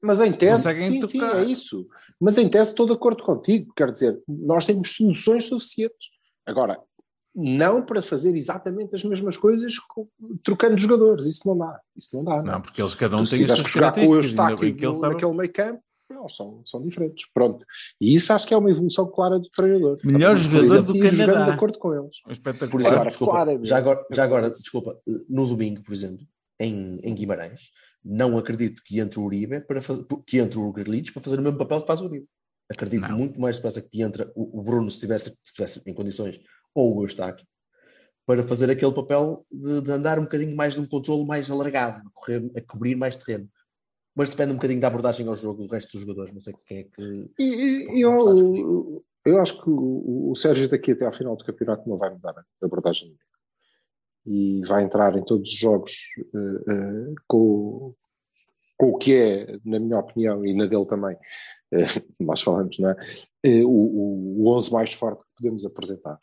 [SPEAKER 1] Mas em tese, sim, sim,
[SPEAKER 3] tocar.
[SPEAKER 1] é isso. Mas em tese estou de acordo contigo. Quer dizer, nós temos soluções suficientes. Agora, não para fazer exatamente as mesmas coisas trocando jogadores. Isso não dá. Isso não dá.
[SPEAKER 3] Não, porque eles cada um
[SPEAKER 1] se
[SPEAKER 3] tem as
[SPEAKER 1] que jogar com o Eustáquio
[SPEAKER 3] que ele
[SPEAKER 1] no-
[SPEAKER 3] sabe.
[SPEAKER 1] naquele meio campo, não, são, são diferentes. Pronto. E isso acho que é uma evolução clara do treinador.
[SPEAKER 3] Melhor
[SPEAKER 1] Por
[SPEAKER 3] jogador
[SPEAKER 1] exemplo,
[SPEAKER 3] do Canadá.
[SPEAKER 1] de acordo com eles.
[SPEAKER 2] Por
[SPEAKER 3] Espetacular.
[SPEAKER 2] exemplo,
[SPEAKER 1] Agora,
[SPEAKER 2] desculpa,
[SPEAKER 1] claramente.
[SPEAKER 2] já agora, já agora, desculpa, no domingo, por exemplo, em, em Guimarães, não acredito que entre o Uribe para fazer, que entre o Grealish para fazer o mesmo papel que faz o Uribe. Acredito
[SPEAKER 3] Não.
[SPEAKER 2] muito mais depressa que entra o, o Bruno se tivesse, se tivesse em condições, ou o Eustáquio, para fazer aquele papel de, de andar um bocadinho mais de um controle mais alargado, a, correr, a cobrir mais terreno. Mas depende um bocadinho da abordagem ao jogo do resto dos jogadores. Não sei quem é que.
[SPEAKER 1] E, eu, eu acho que o, o Sérgio daqui até à final do campeonato não vai mudar a abordagem e vai entrar em todos os jogos eh, eh, com, com o que é, na minha opinião, e na dele também, eh, nós falamos, não é? O, o, o 11 mais forte que podemos apresentar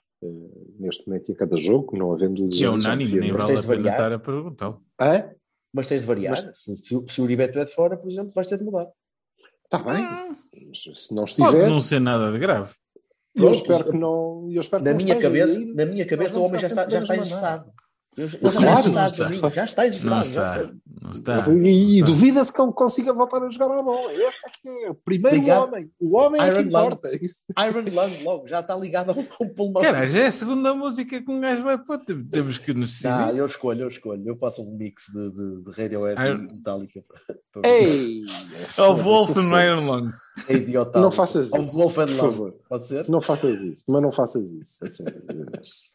[SPEAKER 1] neste momento e a cada jogo, não havendo
[SPEAKER 3] Que é unânime, nem vale a
[SPEAKER 2] de
[SPEAKER 3] pena estar a perguntá-lo.
[SPEAKER 1] Hã?
[SPEAKER 2] Mas tens de variar.
[SPEAKER 1] Mas-
[SPEAKER 2] Se, se, o- se o Uribe estiver de fora, por exemplo, vais ter de mudar.
[SPEAKER 1] Está bem.
[SPEAKER 3] Ah,
[SPEAKER 1] Se não
[SPEAKER 3] Pode
[SPEAKER 1] estiver,
[SPEAKER 3] não ser nada de grave.
[SPEAKER 1] eu espero que não. Eu espero que
[SPEAKER 2] Na
[SPEAKER 1] não
[SPEAKER 2] minha cabeça,
[SPEAKER 1] aí
[SPEAKER 2] na minha cabeça o homem já está, já está engessado. Eu, já está
[SPEAKER 1] Claro,
[SPEAKER 2] em
[SPEAKER 3] está.
[SPEAKER 2] mim, já está
[SPEAKER 3] Não
[SPEAKER 2] já-
[SPEAKER 3] está. Não está.
[SPEAKER 1] E e
[SPEAKER 3] está.
[SPEAKER 1] duvida-se que ele consiga voltar a jogar a bola. Esse é que é o primeiro
[SPEAKER 2] Ligado.
[SPEAKER 1] homem. O homem é
[SPEAKER 2] Iron
[SPEAKER 1] que importa. Isso.
[SPEAKER 2] Iron Lung logo, já está ligado a um, a um pulmão.
[SPEAKER 3] Cara, já é a segunda música que um gajo vai pôr. Tem- Temos que nos decidir.
[SPEAKER 2] eu escolho, eu escolho. Eu faço um mix de, de, de Radiohead
[SPEAKER 3] Iron-
[SPEAKER 2] e Metallica. para-
[SPEAKER 1] Ei!
[SPEAKER 3] Ao Wolf
[SPEAKER 1] foda-se,
[SPEAKER 3] no Iron Lung.
[SPEAKER 2] É idiotal.
[SPEAKER 1] Não faças
[SPEAKER 2] Ao
[SPEAKER 1] isso,
[SPEAKER 2] Wolf and
[SPEAKER 1] favor.
[SPEAKER 2] Pode ser?
[SPEAKER 1] Não faças isso, mas não faças isso. a sério.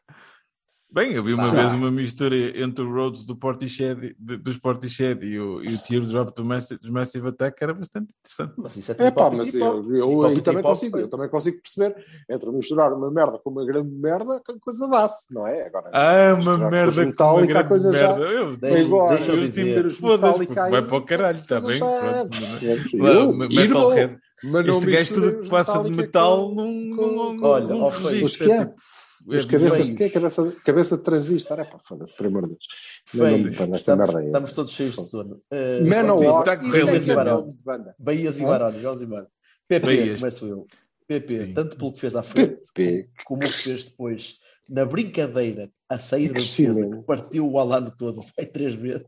[SPEAKER 3] Bem, eu vi uma
[SPEAKER 1] Ah.
[SPEAKER 3] vez uma mistura entre o Rhodes do Portishead, dos Portishead e o, e o Teardrop do Massive, dos Massive Attack, que era bastante interessante.
[SPEAKER 2] Mas isso é
[SPEAKER 1] É pá, mas eu, eu aí também consigo, eu também consigo perceber entre misturar uma merda com uma grande merda, que coisa dá-se, não é? Agora,
[SPEAKER 3] Ah, uma
[SPEAKER 1] com
[SPEAKER 3] merda
[SPEAKER 1] os
[SPEAKER 3] com uma grande
[SPEAKER 1] coisa já-
[SPEAKER 3] merda. Eu,
[SPEAKER 2] Deixa-
[SPEAKER 1] agora,
[SPEAKER 2] deixa eu dizer.
[SPEAKER 3] Foda-se, vai para o caralho, está bem?
[SPEAKER 1] já é- ir
[SPEAKER 3] Metalhead. Este gajo tudo que passa de metal
[SPEAKER 1] com-
[SPEAKER 3] não,
[SPEAKER 1] com-
[SPEAKER 2] Olha, ó,
[SPEAKER 1] que é?
[SPEAKER 3] Tipo,
[SPEAKER 1] As
[SPEAKER 3] é
[SPEAKER 1] cabeças de quê? Cabeça, cabeça de transistor. É pá, foda-se, por amor de Deus. Não, não
[SPEAKER 2] Estamos, todos cheios de sono. Uh,
[SPEAKER 1] Manowar,
[SPEAKER 3] está a correr
[SPEAKER 1] isso é
[SPEAKER 3] lentamente.
[SPEAKER 1] que é nome de banda.
[SPEAKER 2] Bahias e? Barões, vamos embora. PP, começo eu. PP,
[SPEAKER 3] Sim.
[SPEAKER 2] tanto pelo que fez à frente,
[SPEAKER 1] PP.
[SPEAKER 2] como o que fez depois, na brincadeira, a sair da defesa, que partiu o Alano todo, vai três vezes.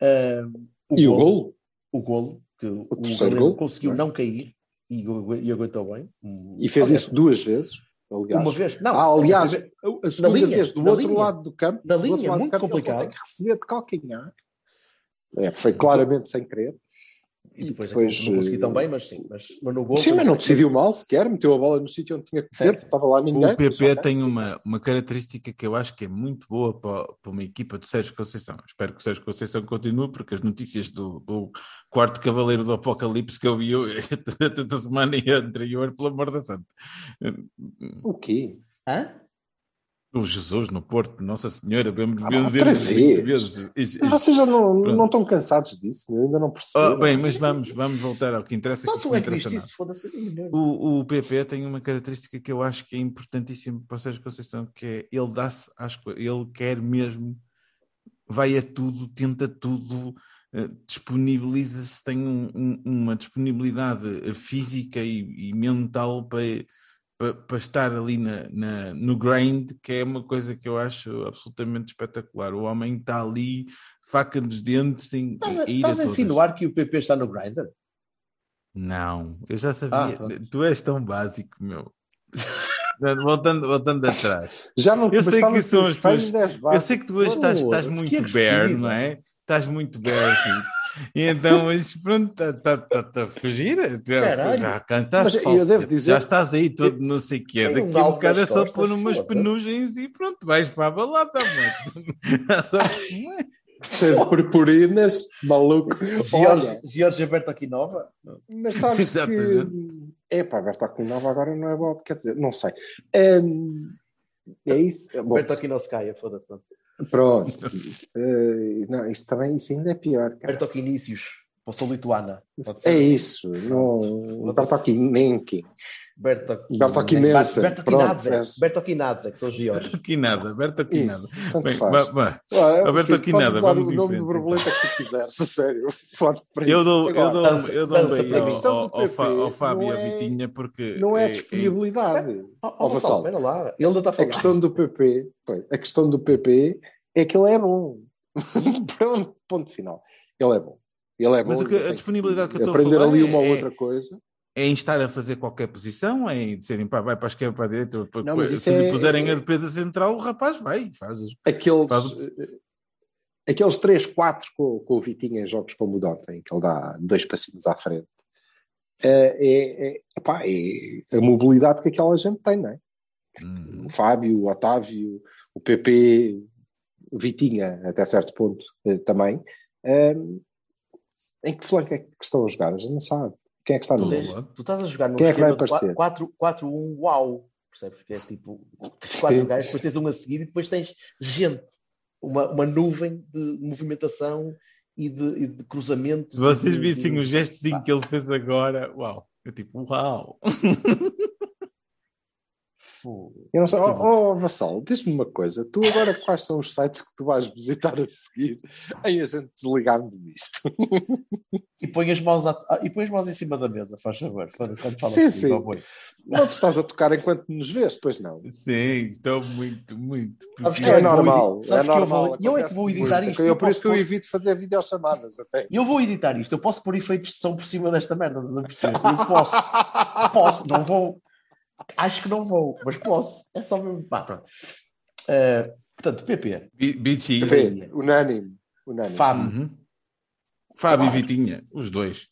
[SPEAKER 2] Um,
[SPEAKER 1] E o
[SPEAKER 2] golo,
[SPEAKER 1] golo?
[SPEAKER 2] O golo, que o, o
[SPEAKER 1] golo,
[SPEAKER 2] conseguiu
[SPEAKER 1] não é?
[SPEAKER 2] não cair e, e aguentou bem.
[SPEAKER 1] E fez
[SPEAKER 2] aliás,
[SPEAKER 1] isso duas vezes. Aliás.
[SPEAKER 2] Uma vez? Não.
[SPEAKER 1] Ah, aliás,
[SPEAKER 2] primeira-
[SPEAKER 1] a segunda
[SPEAKER 2] linha,
[SPEAKER 1] vez do outro
[SPEAKER 2] linha.
[SPEAKER 1] lado do campo,
[SPEAKER 2] Na
[SPEAKER 1] do outro
[SPEAKER 2] linha,
[SPEAKER 1] lado do
[SPEAKER 2] muito
[SPEAKER 1] campo, ele
[SPEAKER 2] complicado.
[SPEAKER 1] consegue receber de calcanhar. É, foi claramente sem querer.
[SPEAKER 2] E depois,
[SPEAKER 1] depois,
[SPEAKER 2] não consegui tão
[SPEAKER 1] eh,
[SPEAKER 2] bem, mas sim. Mas, mas no gol.
[SPEAKER 1] Sim, mas não decidiu mal sequer, meteu a bola no sítio onde tinha que meter,
[SPEAKER 2] Certo.
[SPEAKER 1] estava lá ninguém.
[SPEAKER 3] O PP tem uma, uma característica que eu acho que é muito boa para, para uma equipa do Sérgio Conceição. Espero que o Sérgio Conceição continue, porque as notícias do, do quarto cavaleiro do Apocalipse que eu vi esta semana e anterior, pelo amor da santa.
[SPEAKER 1] O quê?
[SPEAKER 2] Hã?
[SPEAKER 3] O Jesus no Porto, Nossa Senhora, vemos
[SPEAKER 1] Ah,
[SPEAKER 3] 20
[SPEAKER 1] vez?
[SPEAKER 3] vezes.
[SPEAKER 1] Vocês já não,
[SPEAKER 3] Pronto.
[SPEAKER 1] não estão cansados disso, meu? ainda não perceberam.
[SPEAKER 3] Oh, bem, mas vamos, vamos voltar ao que interessa.
[SPEAKER 2] Só
[SPEAKER 3] que
[SPEAKER 2] tu
[SPEAKER 3] não
[SPEAKER 2] é que
[SPEAKER 3] interessa
[SPEAKER 2] viste isso, foda-se.
[SPEAKER 3] O, o PP tem uma característica que eu acho que é importantíssima para o Sérgio Conceição, que é ele dá-se às coisas, ele quer mesmo, vai a tudo, tenta tudo, eh, disponibiliza-se, tem um- um- uma disponibilidade eh, física e, e mental para, para, estar ali na, na- no grind, que é uma coisa que eu acho absolutamente espetacular. O homem está ali, faca nos dentes, em,
[SPEAKER 2] Estás a,
[SPEAKER 3] a ir a
[SPEAKER 2] estás a
[SPEAKER 3] todas.
[SPEAKER 2] insinuar que o PP está no Grindr?
[SPEAKER 3] Não, eu já sabia.
[SPEAKER 2] Ah,
[SPEAKER 3] tu és tão básico, meu. voltando, voltando atrás.
[SPEAKER 1] Já não
[SPEAKER 3] Eu sei que são as tuas- Eu sei que tu hoje estás, estás muito bare, não é? Estás muito bare, sim. E então, mas pronto, está tá, tá, tá a fugir. Já cantaste
[SPEAKER 1] dizer-
[SPEAKER 3] Já estás aí todo não sei o quê. Daqui a um bocado é só pôr umas penugens e pronto, vais para a balada, mano. É?
[SPEAKER 1] Cheio de purpurinas, maluco.
[SPEAKER 2] George,
[SPEAKER 1] Olha,
[SPEAKER 2] George Alberto Aquinova?
[SPEAKER 1] mas sabes que. É pá, Berta Aquinova agora não é bom, quer dizer, não sei. Hum, é isso. Bom,
[SPEAKER 2] Alberto Aquino se caia, foda-se. Pronto.
[SPEAKER 1] Eh, não, isso também, isso ainda é pior. Cara.
[SPEAKER 2] Alberto Aquinícios, ou sou lituana.
[SPEAKER 1] É
[SPEAKER 2] assim.
[SPEAKER 1] isso. Não, Berta Aquinenque.
[SPEAKER 2] Berta
[SPEAKER 1] Berta Aquinense.
[SPEAKER 2] Berta
[SPEAKER 1] Pronto,
[SPEAKER 2] Aquinadze.
[SPEAKER 1] és-
[SPEAKER 2] Berta Aquinadze, que são os
[SPEAKER 3] nada, Berto aqui nada.
[SPEAKER 1] Isso, tanto
[SPEAKER 3] Bem, vá.
[SPEAKER 1] Olha,
[SPEAKER 3] Alberto
[SPEAKER 1] filho,
[SPEAKER 3] Aquinada,
[SPEAKER 1] podes usar
[SPEAKER 3] vamos
[SPEAKER 1] o nome de borboleta que tu quiseres, a sério.
[SPEAKER 3] Eu dou, eu dou,
[SPEAKER 2] dança-
[SPEAKER 3] eu dou um
[SPEAKER 2] para
[SPEAKER 3] ao,
[SPEAKER 1] do
[SPEAKER 3] ao, ao, Fábio e à
[SPEAKER 1] é-
[SPEAKER 3] Vitinha, porque
[SPEAKER 1] Não é
[SPEAKER 3] é-
[SPEAKER 1] disponibilidade.
[SPEAKER 2] Oh,
[SPEAKER 1] Ó,
[SPEAKER 2] oh,
[SPEAKER 1] Vassal.
[SPEAKER 2] Espera lá. Ele ainda está a
[SPEAKER 1] A
[SPEAKER 2] falar.
[SPEAKER 1] questão do PP, pois, a questão do PP é que ele é bom. Pronto, ponto final. Ele é bom. Ele é bom.
[SPEAKER 3] Mas o que-
[SPEAKER 1] ele
[SPEAKER 3] a disponibilidade que eu estou a
[SPEAKER 1] aprender
[SPEAKER 3] falar
[SPEAKER 1] ali
[SPEAKER 3] é-
[SPEAKER 1] uma ou
[SPEAKER 3] é-
[SPEAKER 1] outra coisa.
[SPEAKER 3] É em estar a fazer qualquer posição, é em dizerem pá, vai para a esquerda, para a direita, para-
[SPEAKER 1] Não,
[SPEAKER 3] se lhe
[SPEAKER 1] é-
[SPEAKER 3] puserem a defesa central, o rapaz vai, faz os...
[SPEAKER 1] Aqueles,
[SPEAKER 3] Faz
[SPEAKER 1] eh, aqueles 3, 4 com, com o Vitinho em jogos como o de ontem, que ele dá dois passinhos à frente. eh, É, é, epá, é a mobilidade que aquela gente tem, não é?
[SPEAKER 3] Hum,
[SPEAKER 1] o Fábio, o Otávio, o PP, o Vitinha, até certo ponto eh, também. Em que flanco é que estão a jogar? A gente não sabe. Quem é que está no meio?
[SPEAKER 3] lado.
[SPEAKER 2] Tu estás a jogar num
[SPEAKER 1] Quem é que vai
[SPEAKER 2] esquema
[SPEAKER 1] aparecer?
[SPEAKER 2] 4 4-1 uau. Percebes? Que é tipo, tens quatro gajos, depois tens um a seguir e depois tens gente. Uma, uma nuvem de movimentação e de, e de cruzamentos.
[SPEAKER 3] Se vocês
[SPEAKER 2] e
[SPEAKER 3] vissem o gestozinho que ele fez agora, uau, eu tipo, uau.
[SPEAKER 1] Eu não sei. Oh, oh Vassal, diz-me uma coisa. Tu agora quais são os sites que tu vais visitar a seguir em a gente desligar-me disto?
[SPEAKER 2] E põe as mãos, à- ah, e põe as mãos em cima da mesa, faz favor. Quando falas
[SPEAKER 1] Sim,
[SPEAKER 2] comigo,
[SPEAKER 1] sim.
[SPEAKER 2] boi.
[SPEAKER 1] Não te estás a tocar enquanto nos vês, pois não.
[SPEAKER 3] Sim, estou muito, muito.
[SPEAKER 2] Sabes que
[SPEAKER 1] É
[SPEAKER 2] eu é
[SPEAKER 1] normal,
[SPEAKER 2] edi-
[SPEAKER 1] é
[SPEAKER 2] sabes que eu
[SPEAKER 1] normal.
[SPEAKER 2] vou- eu é que vou editar isto,
[SPEAKER 1] Eu, por isso que eu evito fazer videochamadas até.
[SPEAKER 2] Eu vou editar isto, eu posso pôr efeitos de som por cima desta merda, estás a perceber? Eu posso, posso, não vou. Acho que não vou, mas posso. É só mesmo. Pá, pronto. Eh, portanto, PP.
[SPEAKER 1] Vê, Unânime. Unânime.
[SPEAKER 2] Fábio,
[SPEAKER 3] Uhum. Fábio e Vitinha, os dois.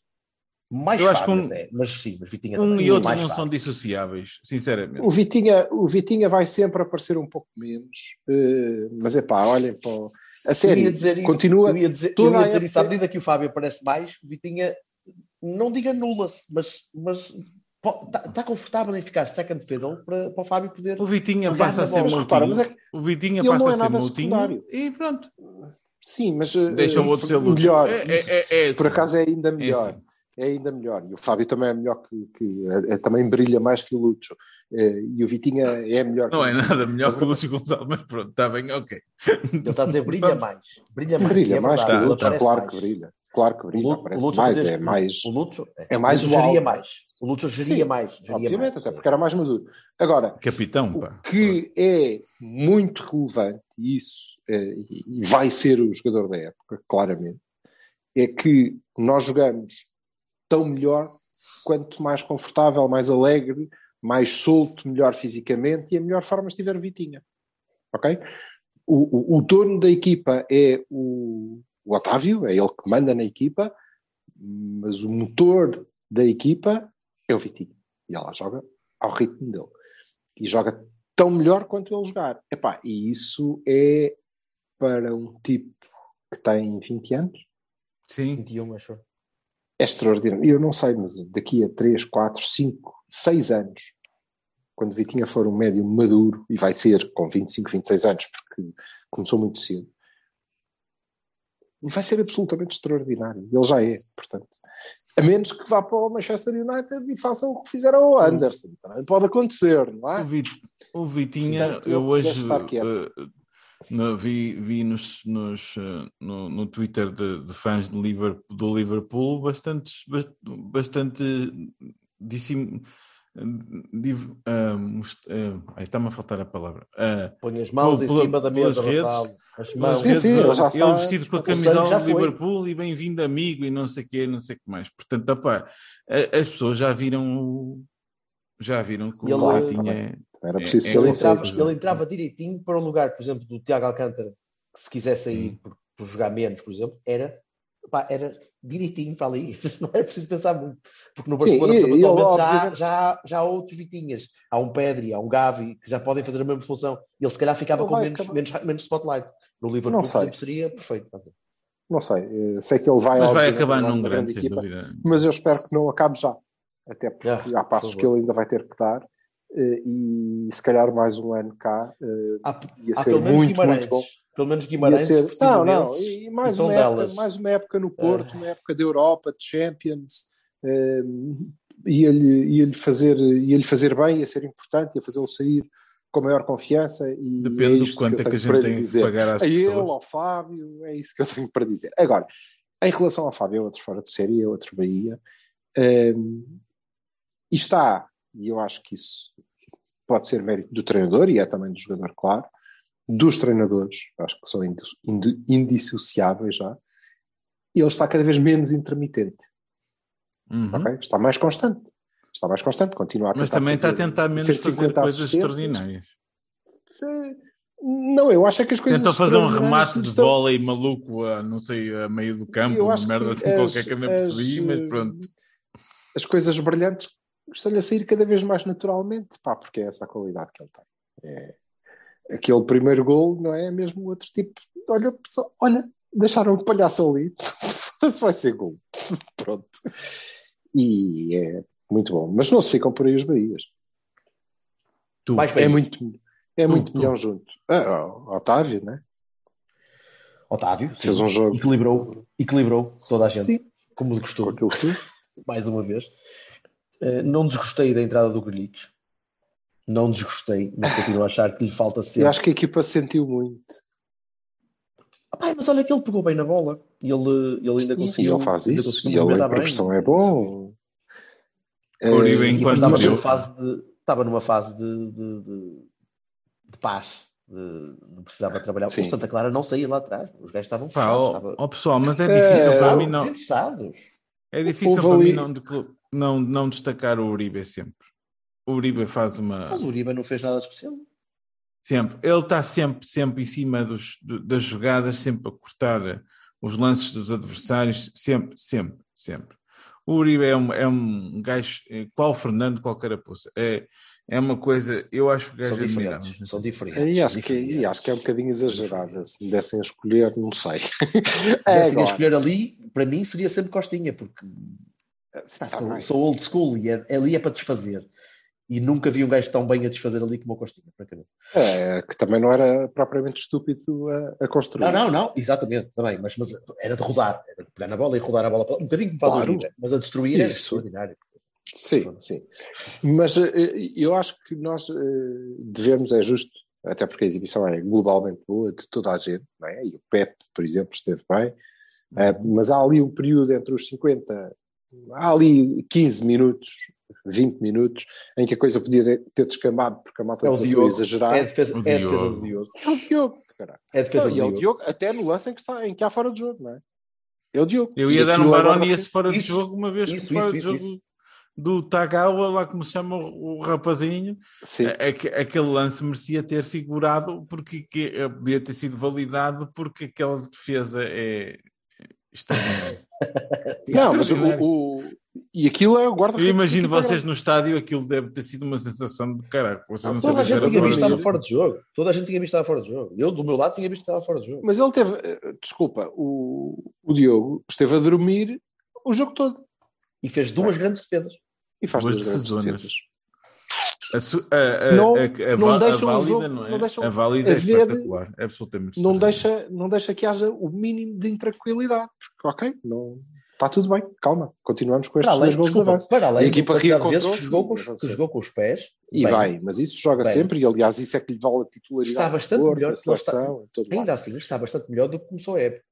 [SPEAKER 2] mais
[SPEAKER 3] Eu acho que um-
[SPEAKER 2] até, mas sim, mas Vitinha
[SPEAKER 3] Um
[SPEAKER 2] também,
[SPEAKER 3] e outro
[SPEAKER 2] mais
[SPEAKER 3] não
[SPEAKER 2] Fábio.
[SPEAKER 3] são dissociáveis, sinceramente.
[SPEAKER 1] O Vitinha, o Vitinha vai sempre aparecer um pouco menos, eh, mas é pá, olhem para o- a
[SPEAKER 2] Eu
[SPEAKER 1] série.
[SPEAKER 2] ia dizer isso,
[SPEAKER 1] continua
[SPEAKER 2] eu ia dizer, eu
[SPEAKER 1] toda
[SPEAKER 2] ia
[SPEAKER 1] a
[SPEAKER 2] dizer isso à medida que o Fábio aparece mais, o Vitinha, não diga nula-se, mas, mas está confortável em ficar second fiddle para, para o Fábio poder.
[SPEAKER 3] O Vitinha
[SPEAKER 2] Olhar
[SPEAKER 3] passa a
[SPEAKER 2] na
[SPEAKER 3] ser
[SPEAKER 2] bola.
[SPEAKER 1] Mas repara,
[SPEAKER 3] moutinho.
[SPEAKER 1] é
[SPEAKER 3] O Vitinha passa
[SPEAKER 1] é
[SPEAKER 3] a ser moutinho
[SPEAKER 1] secundário.
[SPEAKER 3] e pronto.
[SPEAKER 1] Sim, mas
[SPEAKER 3] Deixa o
[SPEAKER 1] eh,
[SPEAKER 3] outro ser luto.
[SPEAKER 1] melhor.
[SPEAKER 3] É, é, é, é
[SPEAKER 1] Por acaso é ainda melhor. É ainda melhor. E o Fábio também é melhor que. que- é- é- também brilha mais que o Lúcio. E o Vitinha é melhor.
[SPEAKER 3] Não
[SPEAKER 1] que
[SPEAKER 3] é nada melhor que o Lúcio Gonçalves, mas pronto, está bem, ok.
[SPEAKER 2] Ele está a dizer brilha mais. Brilha mais.
[SPEAKER 1] Brilha
[SPEAKER 2] é
[SPEAKER 1] mais que o Lúcio. Claro
[SPEAKER 2] mais.
[SPEAKER 1] que brilha. Claro que brilha.
[SPEAKER 2] O Lúcio
[SPEAKER 1] mais. É mais.
[SPEAKER 2] O Lúcio
[SPEAKER 1] é mais
[SPEAKER 2] mais. O Lúcio geria
[SPEAKER 1] Sim,
[SPEAKER 2] mais. geria
[SPEAKER 1] Obviamente,
[SPEAKER 2] mais.
[SPEAKER 1] até porque era mais maduro. Agora,
[SPEAKER 3] Capitão,
[SPEAKER 1] o
[SPEAKER 3] pá.
[SPEAKER 1] que é muito relevante, e isso eh, e vai ser o jogador da época, claramente, é que nós jogamos tão melhor quanto mais confortável, mais alegre, mais solto, melhor fisicamente e a melhor forma estiver o Vitinha. Ok? O, o, o dono da equipa é o, o Otávio, é ele que manda na equipa, mas o motor da equipa é o Vitinho. E ela joga ao ritmo dele. E joga tão melhor quanto ele jogar. Epá, e isso é para um tipo que tem 20 anos,
[SPEAKER 3] Sim.
[SPEAKER 2] 21, acho.
[SPEAKER 1] é extraordinário. Eu não sei, mas daqui a 3, 4, 5, 6 anos, quando Vitinha for um médio maduro, e vai ser com 25, 26 anos, porque começou muito cedo, vai ser absolutamente extraordinário. Ele já é, portanto. A menos que vá para o Manchester United e façam o que fizeram ao Anderson. Também pode acontecer, não
[SPEAKER 3] O,
[SPEAKER 1] é?
[SPEAKER 3] Vit- o Vitinha,
[SPEAKER 1] Portanto,
[SPEAKER 3] eu hoje eh, no- vi, vi nos, nos, eh, no, no Twitter de, de fãs de Liverpool, do Liverpool bastantes, bas- bastante dissim, div- most- ai, está-me a faltar a palavra. Ah,
[SPEAKER 2] Põe as mãos em cima da mesa,
[SPEAKER 3] redes.
[SPEAKER 2] As mãos.
[SPEAKER 1] Sim,
[SPEAKER 3] redes,
[SPEAKER 1] sim, ele já
[SPEAKER 3] ele
[SPEAKER 1] está-
[SPEAKER 3] vestido com a
[SPEAKER 2] o
[SPEAKER 3] camisola do. Liverpool e bem-vindo amigo e não sei o que, não sei o que mais. Portanto, opá, a- as pessoas já viram o- já viram que
[SPEAKER 2] Ele-
[SPEAKER 3] o Vitinha é,
[SPEAKER 1] Era
[SPEAKER 3] É-
[SPEAKER 1] preciso
[SPEAKER 3] é
[SPEAKER 1] ser
[SPEAKER 2] Ele entrava,
[SPEAKER 3] sempre.
[SPEAKER 2] ele entrava direitinho para um lugar, por exemplo, do Tiago Alcântara, que se quisesse sair por, por jogar menos, por exemplo, era, pá, era direitinho para ali. Não era preciso pensar muito. Porque no
[SPEAKER 1] Sim,
[SPEAKER 2] Barcelona, exemplo,
[SPEAKER 1] e
[SPEAKER 2] atualmente, já,
[SPEAKER 1] obviamente-
[SPEAKER 2] já, há- já há outros Vitinhas. Há um Pedri, há um Gavi, que já podem fazer a mesma função. Ele se calhar ficava com
[SPEAKER 1] vai
[SPEAKER 2] menos,
[SPEAKER 1] acabar.
[SPEAKER 2] menos, menos spotlight. No Liverpool,
[SPEAKER 1] Não
[SPEAKER 2] por
[SPEAKER 1] sei.
[SPEAKER 2] exemplo, seria perfeito.
[SPEAKER 1] Não sei, eh, sei que ele vai,
[SPEAKER 3] mas vai acabar
[SPEAKER 1] numa
[SPEAKER 3] num grande, sem
[SPEAKER 1] equipa,
[SPEAKER 3] dúvida.
[SPEAKER 1] mas eu espero que não acabe já, até porque
[SPEAKER 2] Ah,
[SPEAKER 1] há passos
[SPEAKER 2] por
[SPEAKER 1] que ele ainda vai ter que dar eh, e se calhar mais um ano cá eh,
[SPEAKER 2] Há,
[SPEAKER 1] ia
[SPEAKER 2] há
[SPEAKER 1] ser muito,
[SPEAKER 2] Guimarães.
[SPEAKER 1] muito bom.
[SPEAKER 2] Pelo menos
[SPEAKER 1] Ia
[SPEAKER 2] Guimarães,
[SPEAKER 1] ser... Não, não, e mais
[SPEAKER 2] e
[SPEAKER 1] uma, época, mais uma época no Porto,
[SPEAKER 2] Ah.
[SPEAKER 1] uma época da Europa, de Champions, eh, ia-lhe ia-lhe fazer, ia-lhe fazer bem, ia ser importante, ia fazê-lo sair com maior confiança e é
[SPEAKER 3] Depende do
[SPEAKER 1] isto
[SPEAKER 3] quanto
[SPEAKER 1] que
[SPEAKER 3] é que a gente
[SPEAKER 1] lhe
[SPEAKER 3] tem que
[SPEAKER 1] dizer.
[SPEAKER 3] pagar às
[SPEAKER 1] a ele,
[SPEAKER 3] pessoas.
[SPEAKER 1] ao Fábio, é isso que eu tenho para dizer. Agora, em relação ao Fábio, é outro fora de série, é outro Bahia. Hum, e está, e eu acho que isso pode ser mérito do treinador, e é também do jogador, claro, dos treinadores, acho que são indi- indi- indissociáveis já, ele está cada vez menos intermitente,
[SPEAKER 3] Uhum.
[SPEAKER 1] ok? Está mais constante. Está mais constante, continua a
[SPEAKER 3] Mas também está a tentar menos fazer
[SPEAKER 1] 150
[SPEAKER 3] coisas extraordinárias.
[SPEAKER 1] Se- Não, eu acho que as coisas
[SPEAKER 3] Tentou fazer um remate de
[SPEAKER 1] estão-
[SPEAKER 3] bola e maluco a, não sei, a meio do campo, uma merda assim
[SPEAKER 1] as-
[SPEAKER 3] qualquer que eu não percebi,
[SPEAKER 1] as,
[SPEAKER 3] mas
[SPEAKER 1] eh,
[SPEAKER 3] pronto.
[SPEAKER 1] As coisas brilhantes estão-lhe a sair cada vez mais naturalmente, pá, porque é essa a qualidade que ele tem. É, aquele primeiro gol, não é? Mesmo outro tipo, olha, pessoal, olha, deixaram o palhaço ali, se vai ser gol. Pronto. E é muito bom. Mas não se ficam por aí os Bahias.
[SPEAKER 3] Tu,
[SPEAKER 2] Mais bem.
[SPEAKER 1] É muito, é
[SPEAKER 3] Tu,
[SPEAKER 1] muito
[SPEAKER 3] tu.
[SPEAKER 1] milhão junto. Ah, o Otávio, né?
[SPEAKER 2] Otávio,
[SPEAKER 1] Fez
[SPEAKER 2] sim.
[SPEAKER 1] um jogo.
[SPEAKER 2] equilibrou, equilibrou toda a gente,
[SPEAKER 1] Sim,
[SPEAKER 2] como
[SPEAKER 1] que
[SPEAKER 2] mais uma vez. Eh, não desgostei da entrada do Grealish. Não desgostei, mas continuo a achar que lhe falta sempre.
[SPEAKER 1] Eu acho que a equipa sentiu muito.
[SPEAKER 2] Ah, pá, mas olha que ele pegou bem na bola e ele, ele ainda
[SPEAKER 1] E
[SPEAKER 2] conseguiu.
[SPEAKER 1] ele faz isso,
[SPEAKER 2] conseguiu
[SPEAKER 1] e ele
[SPEAKER 2] bem.
[SPEAKER 1] progressão é bom.
[SPEAKER 3] O Uribe,
[SPEAKER 1] Eh,
[SPEAKER 2] E
[SPEAKER 3] enquanto
[SPEAKER 2] estava numa fase de, estava numa fase de, de, de- de paz. de- não precisava trabalhar.
[SPEAKER 1] Sim.
[SPEAKER 2] O Santa Clara não saía lá atrás. Os gajos estavam
[SPEAKER 3] Pá,
[SPEAKER 2] fechados.
[SPEAKER 3] ó,
[SPEAKER 2] estava-
[SPEAKER 3] ó, pessoal, mas é
[SPEAKER 1] É,
[SPEAKER 3] difícil para
[SPEAKER 2] estavam
[SPEAKER 3] mim não. É difícil para
[SPEAKER 1] ali-
[SPEAKER 3] mim não, não, não destacar o Uribe sempre. O Uribe faz uma.
[SPEAKER 2] Mas o Uribe não fez nada de especial.
[SPEAKER 3] Sempre. Ele está sempre, sempre em cima dos, do- das jogadas, sempre a cortar os lances dos adversários, sempre, sempre, sempre. O Uribe é um, é um gajo, eh, qual Fernando, qual carapuça. É, é uma coisa, eu acho que o
[SPEAKER 2] São
[SPEAKER 3] gajo é
[SPEAKER 2] diferentes. São diferentes.
[SPEAKER 1] E
[SPEAKER 2] são
[SPEAKER 1] acho, que,
[SPEAKER 2] diferentes.
[SPEAKER 1] e acho que é um bocadinho exagerada. Se me dessem a escolher, não sei.
[SPEAKER 2] Se
[SPEAKER 1] É
[SPEAKER 2] tivessem a escolher ali, para mim seria sempre Costinha, porque
[SPEAKER 1] Tá
[SPEAKER 2] sou, sou old school e é, ali é para desfazer. E nunca vi um gajo tão bem a desfazer ali como o Costinha, francamente.
[SPEAKER 1] É, que também não era propriamente estúpido a, a construir.
[SPEAKER 2] Não, não, não, exatamente, também, mas, mas era de rodar, era de pegar na bola e rodar a bola, um bocadinho como faz
[SPEAKER 1] Claro.
[SPEAKER 2] mas a destruir era
[SPEAKER 1] Isso.
[SPEAKER 2] extraordinário.
[SPEAKER 1] Sim, sim. Mas eh, eu acho que nós eh, devemos, é justo, até porque a exibição é globalmente boa de toda a gente, não é? e o Pep, por exemplo, esteve bem, Eh, mas há ali um período entre os 50, há ali 15 minutos, 20 minutos, em que a coisa podia ter- descambado porque a malta
[SPEAKER 2] É
[SPEAKER 1] desatou a
[SPEAKER 2] Diogo,
[SPEAKER 1] exagerar.
[SPEAKER 2] é a defesa,
[SPEAKER 3] O
[SPEAKER 2] é a defesa
[SPEAKER 3] Diogo.
[SPEAKER 2] do Diogo.
[SPEAKER 1] É o Diogo, caralho.
[SPEAKER 2] É a defesa
[SPEAKER 1] Não,
[SPEAKER 2] do
[SPEAKER 1] e é o
[SPEAKER 2] Diogo.
[SPEAKER 1] Diogo, até no lance em que, está, em que há fora de jogo, não é? É o Diogo.
[SPEAKER 3] Eu
[SPEAKER 1] E
[SPEAKER 3] ia dar um Baroni esse fora de jogo uma vez
[SPEAKER 2] isso,
[SPEAKER 3] que fora
[SPEAKER 2] isso,
[SPEAKER 3] de
[SPEAKER 2] isso,
[SPEAKER 3] jogo
[SPEAKER 2] isso.
[SPEAKER 3] do Tagawa, lá como se chama o, rapazinho,
[SPEAKER 1] Sim.
[SPEAKER 3] a- aque- aquele lance merecia ter figurado porque que, eh, podia ter sido validado porque aquela defesa é extraordinária.
[SPEAKER 1] Não, mas o, o- E aquilo é o guarda
[SPEAKER 3] Eu imagino vocês no estádio, aquilo deve ter sido uma sensação de caraca. Vocês não
[SPEAKER 2] Toda a gente tinha visto estava fora de jogo. Toda a gente tinha visto que estava fora de jogo. Eu, do meu lado, tinha visto que estava fora de jogo.
[SPEAKER 1] Mas ele teve, eh, desculpa, o, o Diogo esteve a dormir o jogo todo
[SPEAKER 2] E fez duas grandes defesas.
[SPEAKER 1] e faz
[SPEAKER 3] Duas
[SPEAKER 1] duas grandes defesas.
[SPEAKER 3] A, su- a, a,
[SPEAKER 1] Não-
[SPEAKER 3] a, a,
[SPEAKER 1] não
[SPEAKER 3] va- a válida,
[SPEAKER 1] jogo-
[SPEAKER 3] não é?
[SPEAKER 1] não deixam
[SPEAKER 3] a válida é
[SPEAKER 1] haver-
[SPEAKER 3] espetacular, é absolutamente
[SPEAKER 1] Não deixa, não deixa que haja o mínimo de intranquilidade. Porque, ok, não, está tudo bem, calma, continuamos com
[SPEAKER 2] Para
[SPEAKER 1] estes
[SPEAKER 2] além,
[SPEAKER 1] dois gols de avanço.
[SPEAKER 2] para
[SPEAKER 1] E a
[SPEAKER 2] além
[SPEAKER 1] equipa
[SPEAKER 2] que jogou, com os, que jogou com os pés.
[SPEAKER 1] E
[SPEAKER 2] bem.
[SPEAKER 1] vai, mas isso joga
[SPEAKER 2] Bem.
[SPEAKER 1] sempre, e aliás, isso é que lhe vale a titularidade.
[SPEAKER 2] Está bastante melhor.
[SPEAKER 1] seleção, e tudo mais.
[SPEAKER 2] Ainda assim, está bastante melhor do que começou a época.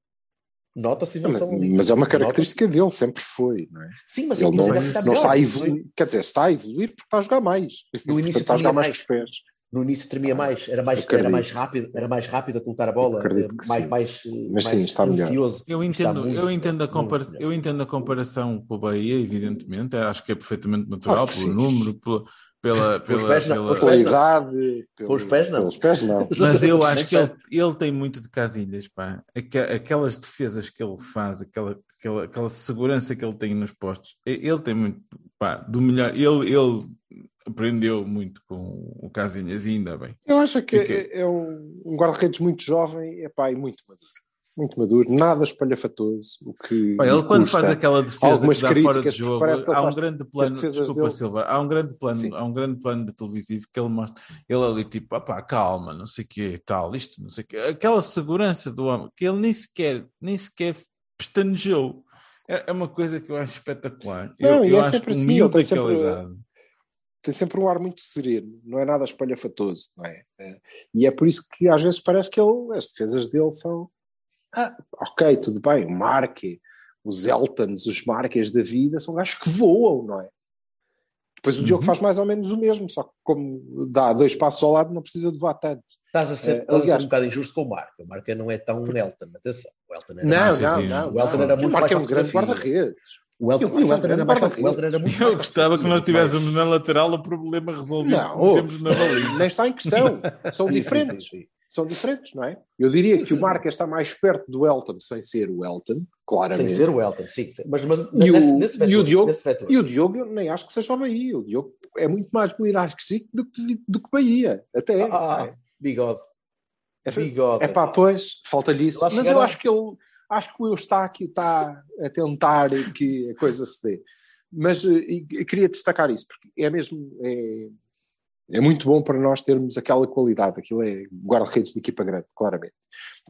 [SPEAKER 2] Nota-se a
[SPEAKER 1] Mas,
[SPEAKER 2] evolução ali.
[SPEAKER 1] mas é uma
[SPEAKER 2] Nota-se.
[SPEAKER 1] característica dele, sempre foi, não é?
[SPEAKER 2] Sim, mas,
[SPEAKER 1] Ele
[SPEAKER 2] mas
[SPEAKER 1] não,
[SPEAKER 2] está
[SPEAKER 1] não
[SPEAKER 2] melhor.
[SPEAKER 1] está a
[SPEAKER 2] é?
[SPEAKER 1] evoluir, quer dizer, está a evoluir porque está a jogar mais.
[SPEAKER 2] No início
[SPEAKER 1] Portanto, está a jogar
[SPEAKER 2] tremia
[SPEAKER 1] mais
[SPEAKER 2] mais.
[SPEAKER 1] com os pés.
[SPEAKER 2] No início tremia mais, era mais,
[SPEAKER 1] Acredito.
[SPEAKER 2] era mais rápido, era mais rápido a colocar a bola,
[SPEAKER 1] Acredito que
[SPEAKER 2] mais,
[SPEAKER 1] sim.
[SPEAKER 2] mais,
[SPEAKER 1] Mas
[SPEAKER 2] mais
[SPEAKER 1] sim, está melhor.
[SPEAKER 2] ansioso.
[SPEAKER 3] Eu
[SPEAKER 2] Está
[SPEAKER 3] entendo,
[SPEAKER 2] muito
[SPEAKER 3] eu, entendo a
[SPEAKER 2] melhor,
[SPEAKER 3] compara
[SPEAKER 2] melhor.
[SPEAKER 3] eu entendo a comparação com o Bahia, evidentemente, acho que é perfeitamente natural, pelo
[SPEAKER 1] sim.
[SPEAKER 3] número, pela, pela,
[SPEAKER 2] Pelos
[SPEAKER 3] pela,
[SPEAKER 2] pés não,
[SPEAKER 3] pela-
[SPEAKER 2] pelos
[SPEAKER 1] idade, pelo-
[SPEAKER 2] Com os pés, não.
[SPEAKER 1] Pelos pés, não.
[SPEAKER 3] Mas eu acho que ele,
[SPEAKER 2] perto.
[SPEAKER 3] ele tem muito de casilhas, pá. Aque- Aquelas defesas que ele faz, aquela, aquela, aquela segurança que ele tem nos postos, ele tem muito, pá, do melhor. Ele, ele aprendeu muito com o Casilhas e ainda bem.
[SPEAKER 1] Eu acho que é, é um, um guarda-redes muito jovem epá, e muito maduro. Muito maduro, nada espalhafatoso. O que
[SPEAKER 3] ele quando faz aquela defesa que dá fora de jogo, há um grande plano, desculpa
[SPEAKER 1] dele.
[SPEAKER 3] Silva, há um grande plano,
[SPEAKER 1] Sim.
[SPEAKER 3] há um grande plano de televisivo que ele mostra, ele ali tipo, opá, calma, não sei o que, tal, isto, não sei o que, aquela segurança do homem, que ele nem sequer, nem sequer pestanejou. É, é uma coisa que eu acho espetacular.
[SPEAKER 1] Não,
[SPEAKER 3] eu
[SPEAKER 1] e
[SPEAKER 3] eu
[SPEAKER 1] é sempre assim, ele tem sempre-. Tem sempre um ar muito sereno, não é nada espalhafatoso, não é? É, E é por isso que às vezes parece que ele, as defesas dele são ah, ok, tudo bem, o Marque, os Eltons, os Marques da vida são gajos que voam, não é? Depois o Diogo
[SPEAKER 3] Uhum.
[SPEAKER 1] faz mais ou menos o mesmo, só que como dá dois passos ao lado não precisa de voar tanto.
[SPEAKER 2] Estás a ser, estás a ser
[SPEAKER 1] aliás-
[SPEAKER 2] um bocado injusto com o Marco. O Marco não é tão Elton, atenção. O Elton era
[SPEAKER 1] Não,
[SPEAKER 2] mais-
[SPEAKER 1] não, não.
[SPEAKER 2] O Elton
[SPEAKER 1] não.
[SPEAKER 2] era muito
[SPEAKER 1] o Marque é
[SPEAKER 2] mais
[SPEAKER 1] um grande guarda-redes.
[SPEAKER 2] O Elton,
[SPEAKER 1] o era
[SPEAKER 2] era mais
[SPEAKER 1] guarda-redes.
[SPEAKER 2] o Elton era muito
[SPEAKER 3] Eu gostava que nós tivéssemos na lateral o problema resolvido.
[SPEAKER 1] Não,
[SPEAKER 3] temos na baliza.
[SPEAKER 1] nem está em questão. São
[SPEAKER 2] Sim, sim,
[SPEAKER 1] diferentes. São diferentes, não é? Eu diria que o Marque está mais perto do Elton sem ser o Elton, claramente.
[SPEAKER 2] Sem ser o Elton, sim. Mas, mas
[SPEAKER 1] E o-
[SPEAKER 2] nesse, nesse
[SPEAKER 1] e
[SPEAKER 2] vetor,
[SPEAKER 1] o Diogo-
[SPEAKER 2] nesse vetor.
[SPEAKER 1] E o Diogo, eu nem acho que seja o Bahia. O Diogo é muito mais Zico do que, do que Bahia. Até.
[SPEAKER 2] Ah, ah, bigode.
[SPEAKER 1] É,
[SPEAKER 2] Bigode.
[SPEAKER 1] é pá, pois, falta-lhe isso. Mas eu acho que ele, acho que o Eustáquio está a tentar que a coisa se dê. Mas eh, e queria destacar isso, porque é mesmo. É, é muito bom para nós termos aquela qualidade. Aquilo é guarda-redes de equipa grande, claramente.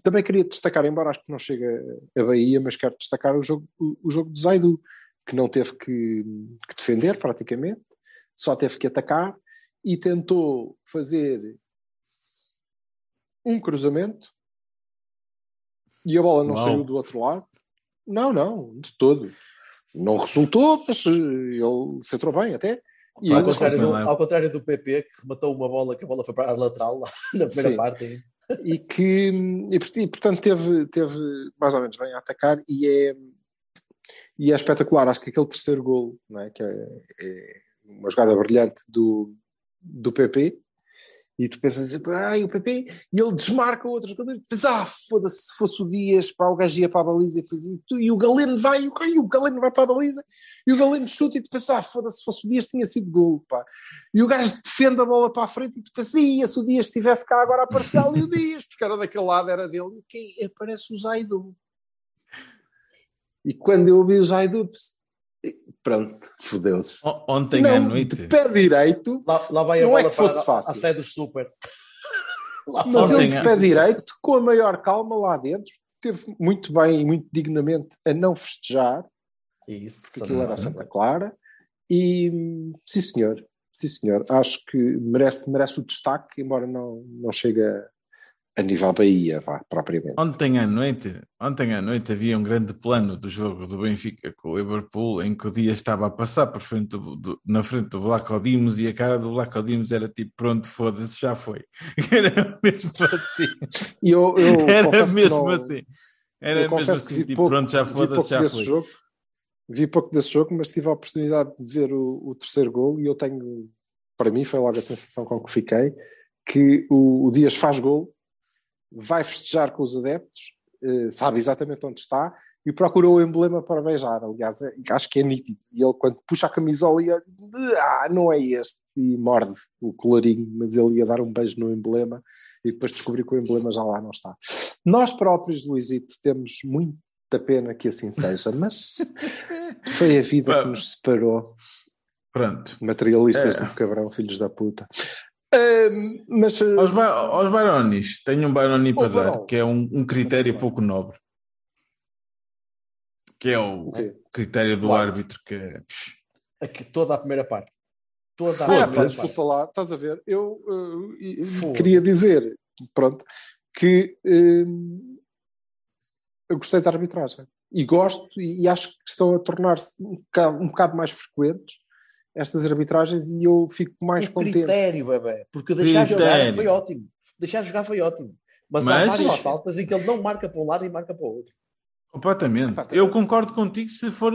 [SPEAKER 1] Também queria destacar, embora acho que não chega a Bahia, mas quero destacar o jogo, o, jogo do Zaidu, que não teve que, que defender praticamente, só teve que atacar e tentou fazer um cruzamento e a bola não
[SPEAKER 3] Uau.
[SPEAKER 1] saiu do outro lado. Não, não, de todo. Não resultou, mas eh, ele se entrou bem até. E
[SPEAKER 2] Ao
[SPEAKER 1] ainda
[SPEAKER 2] contrário, do,
[SPEAKER 3] é?
[SPEAKER 2] ao contrário do PP, que rematou uma bola que a bola foi para a lateral lá na primeira
[SPEAKER 1] Sim.
[SPEAKER 2] parte.
[SPEAKER 1] e que e, port- portanto teve, teve mais ou menos bem a atacar e é, e é espetacular, acho que aquele terceiro gol não é? que é, é uma jogada brilhante do, do PP e tu pensas assim, ai o PP e ele desmarca o outro jogador e tu pensas, ah foda-se se fosse o Dias para o gajo ia para a baliza e fazia e, tu- e o Galeno vai e o, e o Galeno vai para a baliza e o Galeno chuta e tu pensas, ah foda-se se fosse o Dias tinha sido gol pá e o gajo defende a bola para a frente e tu pensas, ia, se o Dias estivesse cá agora a parcial e o Dias, porque era daquele lado, era dele, e quem aparece o Zaidu. E quando eu vi o Zaidu, pronto, fodeu-se.
[SPEAKER 3] Ontem
[SPEAKER 1] Não,
[SPEAKER 3] à noite.
[SPEAKER 1] de pé direito,
[SPEAKER 2] Lá, lá vai a
[SPEAKER 1] Não é
[SPEAKER 2] bola
[SPEAKER 1] que fosse
[SPEAKER 2] para
[SPEAKER 1] fácil.
[SPEAKER 2] a, sede dos super. Lá
[SPEAKER 1] mas ele de pé direito, com a maior calma lá dentro, teve muito bem e muito dignamente a não festejar,
[SPEAKER 2] Isso,
[SPEAKER 1] porque aquilo era a
[SPEAKER 2] Santa
[SPEAKER 1] Santa Clara, e sim senhor, sim senhor, acho que merece, merece o destaque, embora não, não chegue a, a nível Bahia, vá, propriamente.
[SPEAKER 3] Ontem à noite, ontem à noite havia um grande plano do jogo do Benfica com o Liverpool em que o Dias estava a passar por frente do- do- na frente do Black Dimos e a cara do Black Dimos era tipo pronto, foda-se, já foi. Era mesmo assim.
[SPEAKER 1] Eu, eu
[SPEAKER 3] Era mesmo
[SPEAKER 1] não-
[SPEAKER 3] assim. Era
[SPEAKER 1] eu
[SPEAKER 3] mesmo assim, tipo,
[SPEAKER 1] pouco-
[SPEAKER 3] pronto, já foda-se, já foi.
[SPEAKER 1] Jogo, vi pouco desse jogo, mas tive a oportunidade de ver o, o terceiro gol e eu tenho, para mim, foi logo a sensação com que fiquei, que o, o Dias faz gol, vai festejar com os adeptos, eh, sabe exatamente onde está e procura o emblema para beijar. Aliás, é- acho que é nítido. E ele, quando puxa a camisola, ia, ah, não é este, e morde o colorinho, mas ele ia dar um beijo no emblema e depois descobri que o emblema já lá não está. Nós próprios, Luizito, temos muita pena que assim seja, mas foi a vida que nos separou.
[SPEAKER 3] Pronto.
[SPEAKER 1] Materialistas
[SPEAKER 3] É.
[SPEAKER 1] do cabrão, filhos da puta. Mas eh,
[SPEAKER 3] Aos, ba aos Baronis, tenho um Baroni para dar,
[SPEAKER 1] Barão.
[SPEAKER 3] que é um, um critério pouco nobre. Que é o critério do
[SPEAKER 2] Claro.
[SPEAKER 3] árbitro que é.
[SPEAKER 2] Aqui, toda a primeira parte. Toda a
[SPEAKER 1] Ah,
[SPEAKER 2] primeira parte.
[SPEAKER 1] desculpa lá, estás a ver? Eu,
[SPEAKER 2] Foda.
[SPEAKER 1] queria dizer, pronto, que eh, eu gostei da arbitragem e gosto e, e acho que estão a tornar-se um um bocado mais frequentes estas arbitragens e eu fico mais
[SPEAKER 2] o
[SPEAKER 1] contente.
[SPEAKER 2] critério, bebê. Porque deixar
[SPEAKER 3] Critério.
[SPEAKER 2] jogar foi ótimo. Deixar jogar foi ótimo. Mas, há
[SPEAKER 3] Mas-
[SPEAKER 2] várias faltas em que ele não marca para um lado e marca para o outro.
[SPEAKER 3] Completamente.
[SPEAKER 1] Epá,
[SPEAKER 3] Eu concordo contigo se for,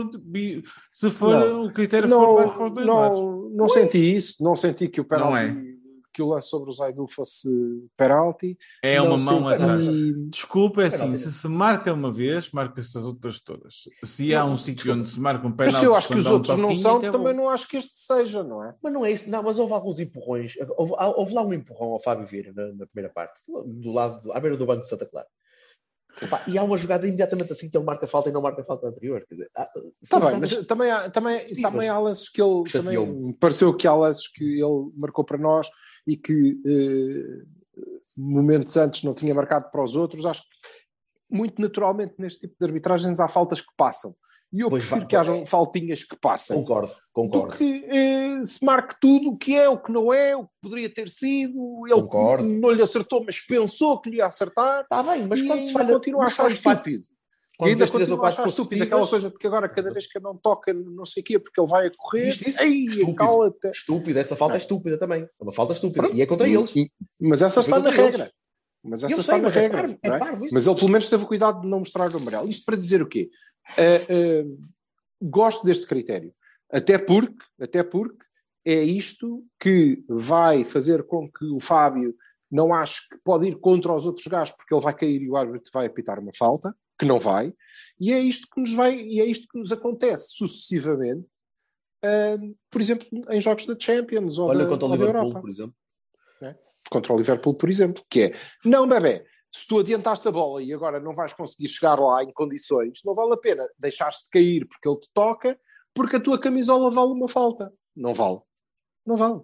[SPEAKER 3] se for
[SPEAKER 1] Não.
[SPEAKER 3] o critério for mais para
[SPEAKER 1] Não,
[SPEAKER 3] os dois lados.
[SPEAKER 1] não, não senti isso, não senti que o penalti
[SPEAKER 3] Não é.
[SPEAKER 1] Que o lance sobre o Zaidu fosse penalti.
[SPEAKER 3] É uma mão atrás.
[SPEAKER 1] e-
[SPEAKER 3] Desculpa, é assim,
[SPEAKER 2] Penalti.
[SPEAKER 3] se se marca uma vez, marca-se as outras todas. Se há um sítio
[SPEAKER 2] desculpa.
[SPEAKER 3] onde se marca um
[SPEAKER 1] Mas
[SPEAKER 3] penalti,
[SPEAKER 1] se eu acho que os
[SPEAKER 3] um
[SPEAKER 1] outros não são, também não acho que este seja, não é?
[SPEAKER 2] Mas não é isso, não, mas houve alguns empurrões. Houve, houve lá um empurrão ao Fábio Vieira na, na primeira parte, do lado, do- à beira do banco de Santa Clara. Epá, e há uma jogada imediatamente assim que ele marca falta e não marca falta anterior. Quer dizer, há- são
[SPEAKER 1] bem, mas também há, também, também há lances que ele também pareceu que há lances que ele marcou para nós e que eh, momentos antes não tinha marcado para os outros. Acho que muito naturalmente neste tipo de arbitragens há faltas que passam. E eu
[SPEAKER 2] Pois
[SPEAKER 1] prefiro
[SPEAKER 2] vai,
[SPEAKER 1] que hajam faltinhas que passem.
[SPEAKER 2] Concordo,
[SPEAKER 1] do
[SPEAKER 2] concordo.
[SPEAKER 1] que eh, se marque tudo o que é, o que não é, o que poderia ter sido. Ele
[SPEAKER 2] Concordo.
[SPEAKER 1] não lhe acertou, mas pensou que lhe ia acertar.
[SPEAKER 2] Está bem, mas quando se falha.
[SPEAKER 1] continua a achar
[SPEAKER 2] quando
[SPEAKER 1] estúpido. E ainda
[SPEAKER 2] três ou quatro
[SPEAKER 1] estúpido aquela coisa de que agora cada vez que não toca não sei o quê, porque ele vai a correr,
[SPEAKER 2] Viste isso?
[SPEAKER 1] ei,
[SPEAKER 2] Estúpido.
[SPEAKER 1] cala-te.
[SPEAKER 2] Estúpida, essa falta é estúpida também. É uma falta estúpida.
[SPEAKER 1] Pronto.
[SPEAKER 2] E é contra eles.
[SPEAKER 1] Mas essa
[SPEAKER 2] É
[SPEAKER 1] está na
[SPEAKER 2] eles.
[SPEAKER 1] regra. Mas essa está na
[SPEAKER 2] é
[SPEAKER 1] regra.
[SPEAKER 2] é
[SPEAKER 1] é? Mas ele pelo menos teve cuidado de não mostrar o amarelo. Isto para dizer o quê? Ah, ah, gosto deste critério. Até porque, até porque é isto que vai fazer com que o Fábio não ache que pode ir contra os outros gajos porque ele vai cair e o árbitro vai apitar uma falta, que não vai, e é isto que nos vai, e é isto que nos acontece sucessivamente, ah, por exemplo, em jogos da Champions ou
[SPEAKER 2] Olha
[SPEAKER 1] da,
[SPEAKER 2] contra o Liverpool,
[SPEAKER 1] Europa
[SPEAKER 2] por exemplo.
[SPEAKER 1] contra o Liverpool, por exemplo, que é, não bebê, se tu adiantaste a bola e agora não vais conseguir chegar lá em condições, não vale a pena deixar-te cair porque ele te toca, porque a tua camisola vale uma falta. Não vale. Não vale.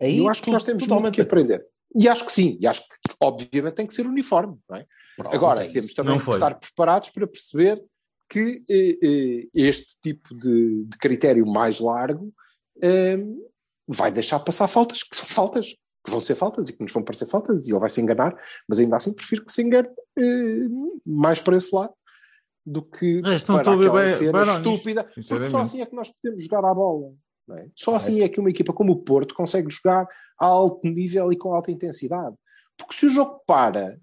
[SPEAKER 2] Aí,
[SPEAKER 1] eu acho que nós temos muito
[SPEAKER 2] totalmente
[SPEAKER 1] que aprender. E acho que sim, e acho que obviamente tem que ser uniforme, não é?
[SPEAKER 2] Pronto,
[SPEAKER 1] Agora,
[SPEAKER 2] é
[SPEAKER 1] temos também que estar preparados para perceber que eh, eh, este tipo de, de critério mais largo eh, vai deixar passar faltas, que são faltas, que vão ser faltas e que nos vão parecer faltas, e ele vai se enganar, mas ainda assim prefiro que se engane eh, mais para esse lado do que
[SPEAKER 3] Mas
[SPEAKER 1] para aquela
[SPEAKER 3] bem-
[SPEAKER 1] cena
[SPEAKER 3] Barões,
[SPEAKER 1] estúpida, porque só assim é que nós podemos jogar à bola. não é? Só assim é que uma equipa como o Porto consegue jogar a alto nível e com alta intensidade. Porque se o jogo para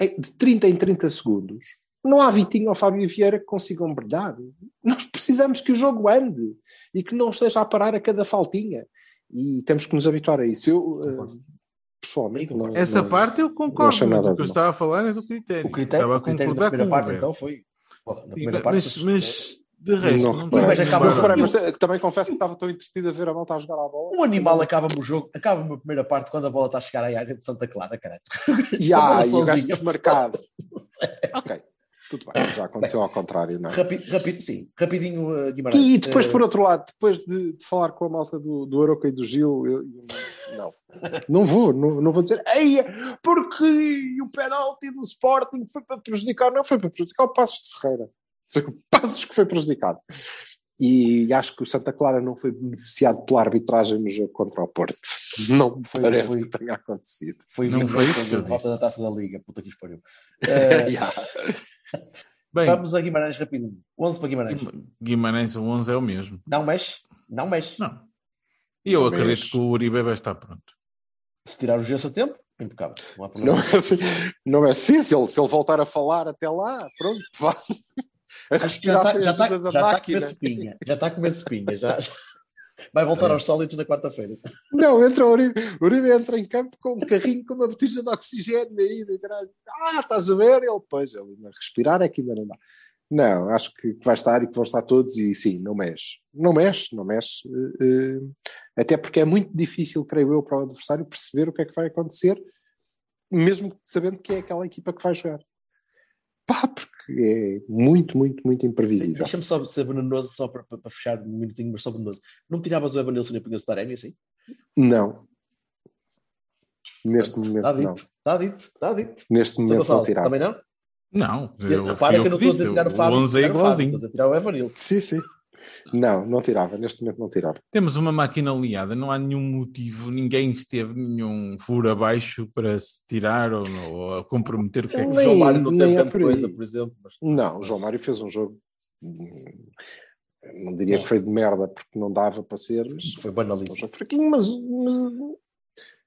[SPEAKER 1] de 30 em 30 segundos, não há Vitinho ou Fábio Vieira que consigam brilhar. Nós precisamos que o jogo ande e que não esteja a parar a cada faltinha. E temos que nos habituar a isso. Eu, eh, pessoalmente, não,
[SPEAKER 3] Essa
[SPEAKER 1] não-
[SPEAKER 3] parte eu concordo,
[SPEAKER 1] nada
[SPEAKER 3] o que eu estava a falar é do critério.
[SPEAKER 2] O critério,
[SPEAKER 3] estava a
[SPEAKER 2] o critério da primeira
[SPEAKER 3] com
[SPEAKER 2] parte, então, foi. Na
[SPEAKER 3] E-
[SPEAKER 2] primeira parte,
[SPEAKER 3] mas, mas de resto,
[SPEAKER 1] não
[SPEAKER 3] não,
[SPEAKER 2] acaba-
[SPEAKER 1] reparei, mas, também confesso que estava tão entretido a ver a malta a jogar à bola.
[SPEAKER 2] O animal acaba-me o jogo, acaba-me a primeira parte quando a bola está a chegar à área de Santa Clara, caralho. Bola
[SPEAKER 1] e o gajo desmarcado. ok, tudo bem, já aconteceu ao contrário, não é?
[SPEAKER 2] Sim, rapidinho, uh, Guimarães.
[SPEAKER 1] E depois,
[SPEAKER 2] Eh,
[SPEAKER 1] por outro lado, depois de, de falar com a malta do, do Aroca e do Gil, eu, eu- não, não vou, não, não vou dizer, ei, porque o penalti do Sporting foi para prejudicar, não foi para prejudicar o Passos de Ferreira, foi o Passos que foi prejudicado. E acho que o Santa Clara não foi beneficiado pela arbitragem no jogo contra o Porto. Não me
[SPEAKER 2] Foi-
[SPEAKER 1] parece
[SPEAKER 2] foi-
[SPEAKER 1] que tenha acontecido.
[SPEAKER 2] Foi
[SPEAKER 3] Não foi isso que eu
[SPEAKER 2] volta
[SPEAKER 3] disse.
[SPEAKER 2] da taça da Liga, puta que os pariu.
[SPEAKER 1] Ya.
[SPEAKER 3] Bem,
[SPEAKER 2] vamos a Guimarães rapidinho. 11 para Guimarães.
[SPEAKER 3] Guim- Guimarães 11 é o mesmo.
[SPEAKER 2] Não mexe, não mexe.
[SPEAKER 3] Não. E eu
[SPEAKER 1] Não
[SPEAKER 3] acredito
[SPEAKER 1] mexe.
[SPEAKER 3] que o Uribe vai estar pronto.
[SPEAKER 2] Se tirar o gesso a tempo, impecável. Não há problema.
[SPEAKER 1] Não é assim, não é assim se, ele, se ele voltar a falar até lá, pronto, vá. A
[SPEAKER 2] Acho que já está já
[SPEAKER 1] da
[SPEAKER 2] já está a
[SPEAKER 1] máquina.
[SPEAKER 2] comer espinha. Já está a comer espinha. Já, Vai voltar aos sólidos na quarta-feira.
[SPEAKER 1] Não, entra o Uribe, o Uribe entra em campo com um carrinho com uma botija de oxigênio aí, de. Ah, estás a ver? Ele, pois, ele respirar é que ainda não dá. Não, acho que vai estar e que vão estar todos e sim, não mexe. Não mexe, não mexe. eh, eh, até porque é muito difícil, creio eu, para o adversário perceber o que é que vai acontecer, mesmo sabendo que é aquela equipa que vai jogar. Pá, porque é muito, muito, muito imprevisível.
[SPEAKER 2] Deixa-me só ser venenoso, só para, para, para fechar um minutinho, mas só venenoso. Não tiravas o Evanilson e punhas o Taremi assim?
[SPEAKER 1] Não. Neste momento,
[SPEAKER 2] Está
[SPEAKER 1] não.
[SPEAKER 2] dito, está dito, está dito.
[SPEAKER 1] Neste
[SPEAKER 2] Sr.
[SPEAKER 1] momento, não tirava.
[SPEAKER 2] também não?
[SPEAKER 3] Não, eu,
[SPEAKER 2] Repara que eu não estou a dizer tirar o
[SPEAKER 3] O
[SPEAKER 2] Fábio.
[SPEAKER 3] 11 é
[SPEAKER 2] o
[SPEAKER 3] igualzinho.
[SPEAKER 2] Estou a tirar o Evanilson.
[SPEAKER 1] Sim, sim. Não, não tirava. Neste momento não tirava.
[SPEAKER 3] Temos uma máquina aliada, não há nenhum motivo, ninguém esteve nenhum furo abaixo para se tirar ou, não- ou a comprometer o que é que
[SPEAKER 2] O João Mário não teve
[SPEAKER 1] é por
[SPEAKER 2] coisa, por exemplo. Mas...
[SPEAKER 1] Não, o João Mário fez um jogo. hum, Não diria que foi de merda porque não dava para ser, mas
[SPEAKER 2] Foi
[SPEAKER 1] um
[SPEAKER 2] banalíssimo.
[SPEAKER 1] jogo fraquinho, mas, mas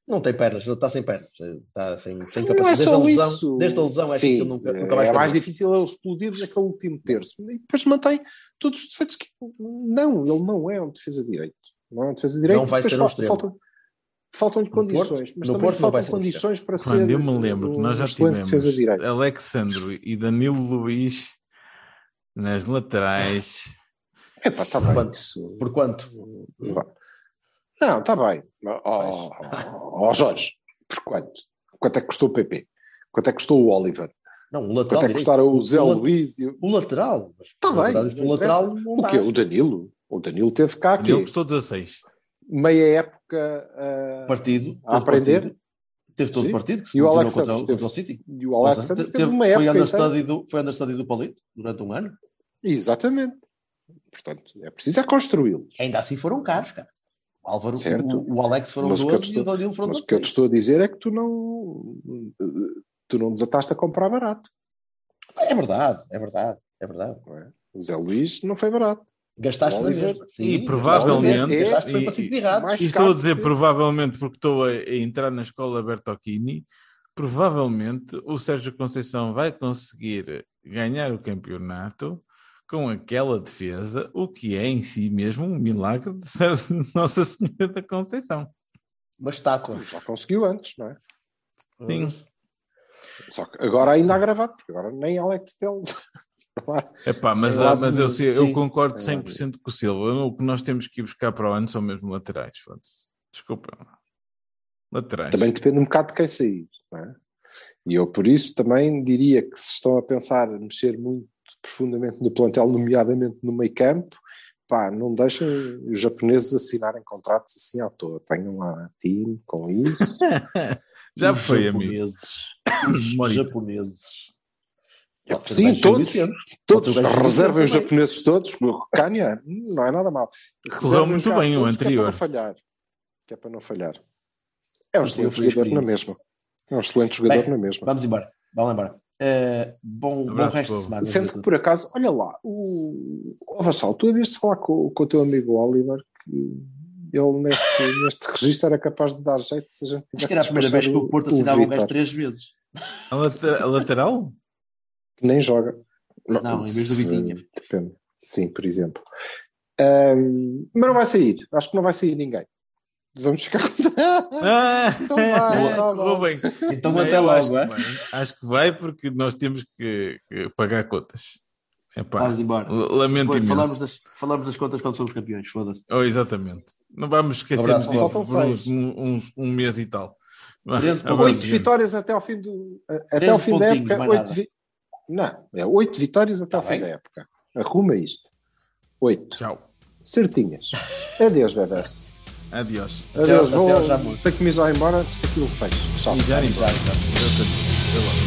[SPEAKER 2] Não tem pernas, não está sem pernas. Está sem, sem
[SPEAKER 1] não é
[SPEAKER 2] capacidade. Desde a
[SPEAKER 1] só
[SPEAKER 2] lesão,
[SPEAKER 1] isso.
[SPEAKER 2] desde a lesão é
[SPEAKER 1] Sim,
[SPEAKER 2] nunca, nunca vai
[SPEAKER 1] é mais difícil ele explodir naquele último terço. E depois mantém todos os defeitos que. Não, ele não é um defesa direito. Não é um defesa direito.
[SPEAKER 2] Não vai ser um extremo.
[SPEAKER 1] faltam, faltam-lhe
[SPEAKER 2] No Porto-
[SPEAKER 1] condições, mas
[SPEAKER 2] no
[SPEAKER 1] também
[SPEAKER 2] Porto
[SPEAKER 1] faltam condições para ser.
[SPEAKER 3] Quando eu me lembro que nós já tivemos
[SPEAKER 1] direito.
[SPEAKER 3] Alexandro e Danilo Luiz nas laterais.
[SPEAKER 1] Epá, está bem.
[SPEAKER 2] Quanto?
[SPEAKER 1] isso-
[SPEAKER 2] Por quanto?
[SPEAKER 1] Não, está bem. Ó ó, ó, Jorge, por quanto? Quanto é que custou o PP? Quanto é que custou o Oliver?
[SPEAKER 2] Não, um
[SPEAKER 1] Quanto
[SPEAKER 2] lateral
[SPEAKER 1] é que custaram o Zé
[SPEAKER 2] O la-
[SPEAKER 1] Luís? E o...
[SPEAKER 2] O lateral. Mas
[SPEAKER 1] Tá
[SPEAKER 2] o
[SPEAKER 1] bem,
[SPEAKER 2] o lateral
[SPEAKER 1] o quê? O Danilo? O Danilo teve cá aqui
[SPEAKER 3] Ele custou 16.
[SPEAKER 1] meia época ah,
[SPEAKER 2] Partido.
[SPEAKER 1] a aprender.
[SPEAKER 2] partido. Teve todo
[SPEAKER 1] Sim.
[SPEAKER 2] o partido que se
[SPEAKER 1] E o Alexandre
[SPEAKER 2] contra, o-
[SPEAKER 1] teve-
[SPEAKER 2] contra o City.
[SPEAKER 1] E o Alexandre
[SPEAKER 2] Teve-
[SPEAKER 1] teve uma
[SPEAKER 2] foi
[SPEAKER 1] época.
[SPEAKER 2] understudy
[SPEAKER 1] inteira.
[SPEAKER 2] do, foi understudy do Palito durante um ano.
[SPEAKER 1] Exatamente. Portanto, é preciso é construí-los.
[SPEAKER 2] Ainda assim foram caros, cara. O Álvaro,
[SPEAKER 1] Certo.
[SPEAKER 2] o, o Alex foram
[SPEAKER 1] Mas o que eu
[SPEAKER 2] 12 e
[SPEAKER 1] estou-
[SPEAKER 2] o Danilo foram
[SPEAKER 1] Mas o que eu te
[SPEAKER 2] 16.
[SPEAKER 1] estou a dizer é que tu não, tu não desataste a comprar barato.
[SPEAKER 2] É verdade, é verdade, é verdade.
[SPEAKER 1] é? O Zé Luís não foi barato.
[SPEAKER 2] Gastaste na mesma.
[SPEAKER 3] E provavelmente-
[SPEAKER 2] gastaste foi
[SPEAKER 3] e-
[SPEAKER 2] para sítios
[SPEAKER 3] e-
[SPEAKER 2] errados.
[SPEAKER 3] E estou a dizer provavelmente porque estou a, a entrar na escola Bertocchini. Provavelmente o Sérgio Conceição vai conseguir ganhar o campeonato com aquela defesa, o que é em si mesmo um milagre de ser Nossa Senhora da Conceição.
[SPEAKER 2] Uma estátua.
[SPEAKER 1] Já conseguiu antes, não é?
[SPEAKER 3] Sim.
[SPEAKER 1] Só que agora ainda agravado, porque agora nem Alex Telles.
[SPEAKER 3] Epá, mas, ah, mas eu, eu
[SPEAKER 2] sim,
[SPEAKER 3] concordo
[SPEAKER 1] tem lá de-
[SPEAKER 3] 100% com o Silva. O que nós temos que ir buscar para o ano são mesmo laterais. Desculpa. Laterais.
[SPEAKER 1] Também depende um bocado de quem sair. Não é? E eu, por isso, também diria que se estão a pensar em mexer muito profundamente no plantel, nomeadamente no meio campo, pá, não deixem os japoneses assinarem contratos assim à toa. Tenham lá time com isso.
[SPEAKER 3] Já
[SPEAKER 2] Os
[SPEAKER 3] foi, amigo.
[SPEAKER 2] japoneses. Os
[SPEAKER 3] Morita.
[SPEAKER 2] japoneses.
[SPEAKER 1] É, sim, todos. Todos reservem os japoneses todos. Cânia não é nada mal.
[SPEAKER 3] Correu muito
[SPEAKER 1] os
[SPEAKER 3] bem o
[SPEAKER 1] todos que é para
[SPEAKER 3] anterior.
[SPEAKER 1] não falhar. que é para não falhar. É um excelente jogador na mesma. É um excelente jogador
[SPEAKER 2] Bem,
[SPEAKER 1] na mesma.
[SPEAKER 2] Vamos embora. Vamos embora. Eh, bom, bom
[SPEAKER 3] Abraço,
[SPEAKER 2] resto de
[SPEAKER 3] povo.
[SPEAKER 2] semana.
[SPEAKER 1] Sendo que por acaso, olha lá, o, o Vassal, tu havias de falar com, com o teu amigo Oliver que ele neste, neste registro era capaz de dar jeito se a gente
[SPEAKER 2] Acho que era a primeira vez que o Porto assinava um gajo três vezes.
[SPEAKER 3] A, later- a lateral?
[SPEAKER 1] que nem joga.
[SPEAKER 2] Não, em vez do Vitinha.
[SPEAKER 1] Depende. Sim, por exemplo. Ahm, mas não vai sair. Acho que não vai sair ninguém. Vamos ficar com.
[SPEAKER 3] Ah,
[SPEAKER 1] Então vai.
[SPEAKER 2] Então até logo,
[SPEAKER 3] acho que
[SPEAKER 2] é?
[SPEAKER 3] vai. Acho que vai porque nós temos que, que pagar contas. Epá,
[SPEAKER 2] Vamos embora.
[SPEAKER 3] lamento
[SPEAKER 2] Depois
[SPEAKER 3] imenso.
[SPEAKER 2] falamos das, falamos das contas quando somos campeões, foda-se.
[SPEAKER 3] Oh, exatamente. Não vamos esquecer
[SPEAKER 1] faltam
[SPEAKER 3] por uns,
[SPEAKER 1] seis.
[SPEAKER 3] um, uns- um mês e tal.
[SPEAKER 2] 13
[SPEAKER 3] Abraço,
[SPEAKER 1] Oito vitórias até ao fim do. Até
[SPEAKER 2] 13
[SPEAKER 1] ao fim da época. Oito vi... Não, é oito vitórias até
[SPEAKER 2] Tá
[SPEAKER 1] ao fim da época. Arruma isto. Oito.
[SPEAKER 3] Tchau.
[SPEAKER 1] Certinhas. Adeus, bebés.
[SPEAKER 3] Adiós.
[SPEAKER 1] Adeus.
[SPEAKER 2] até
[SPEAKER 1] Vou
[SPEAKER 2] ao Jamor.
[SPEAKER 1] ter que me ir já embora que aquilo feche. Tchau.
[SPEAKER 3] E já
[SPEAKER 2] Já,
[SPEAKER 3] embora.
[SPEAKER 2] já.
[SPEAKER 3] Até.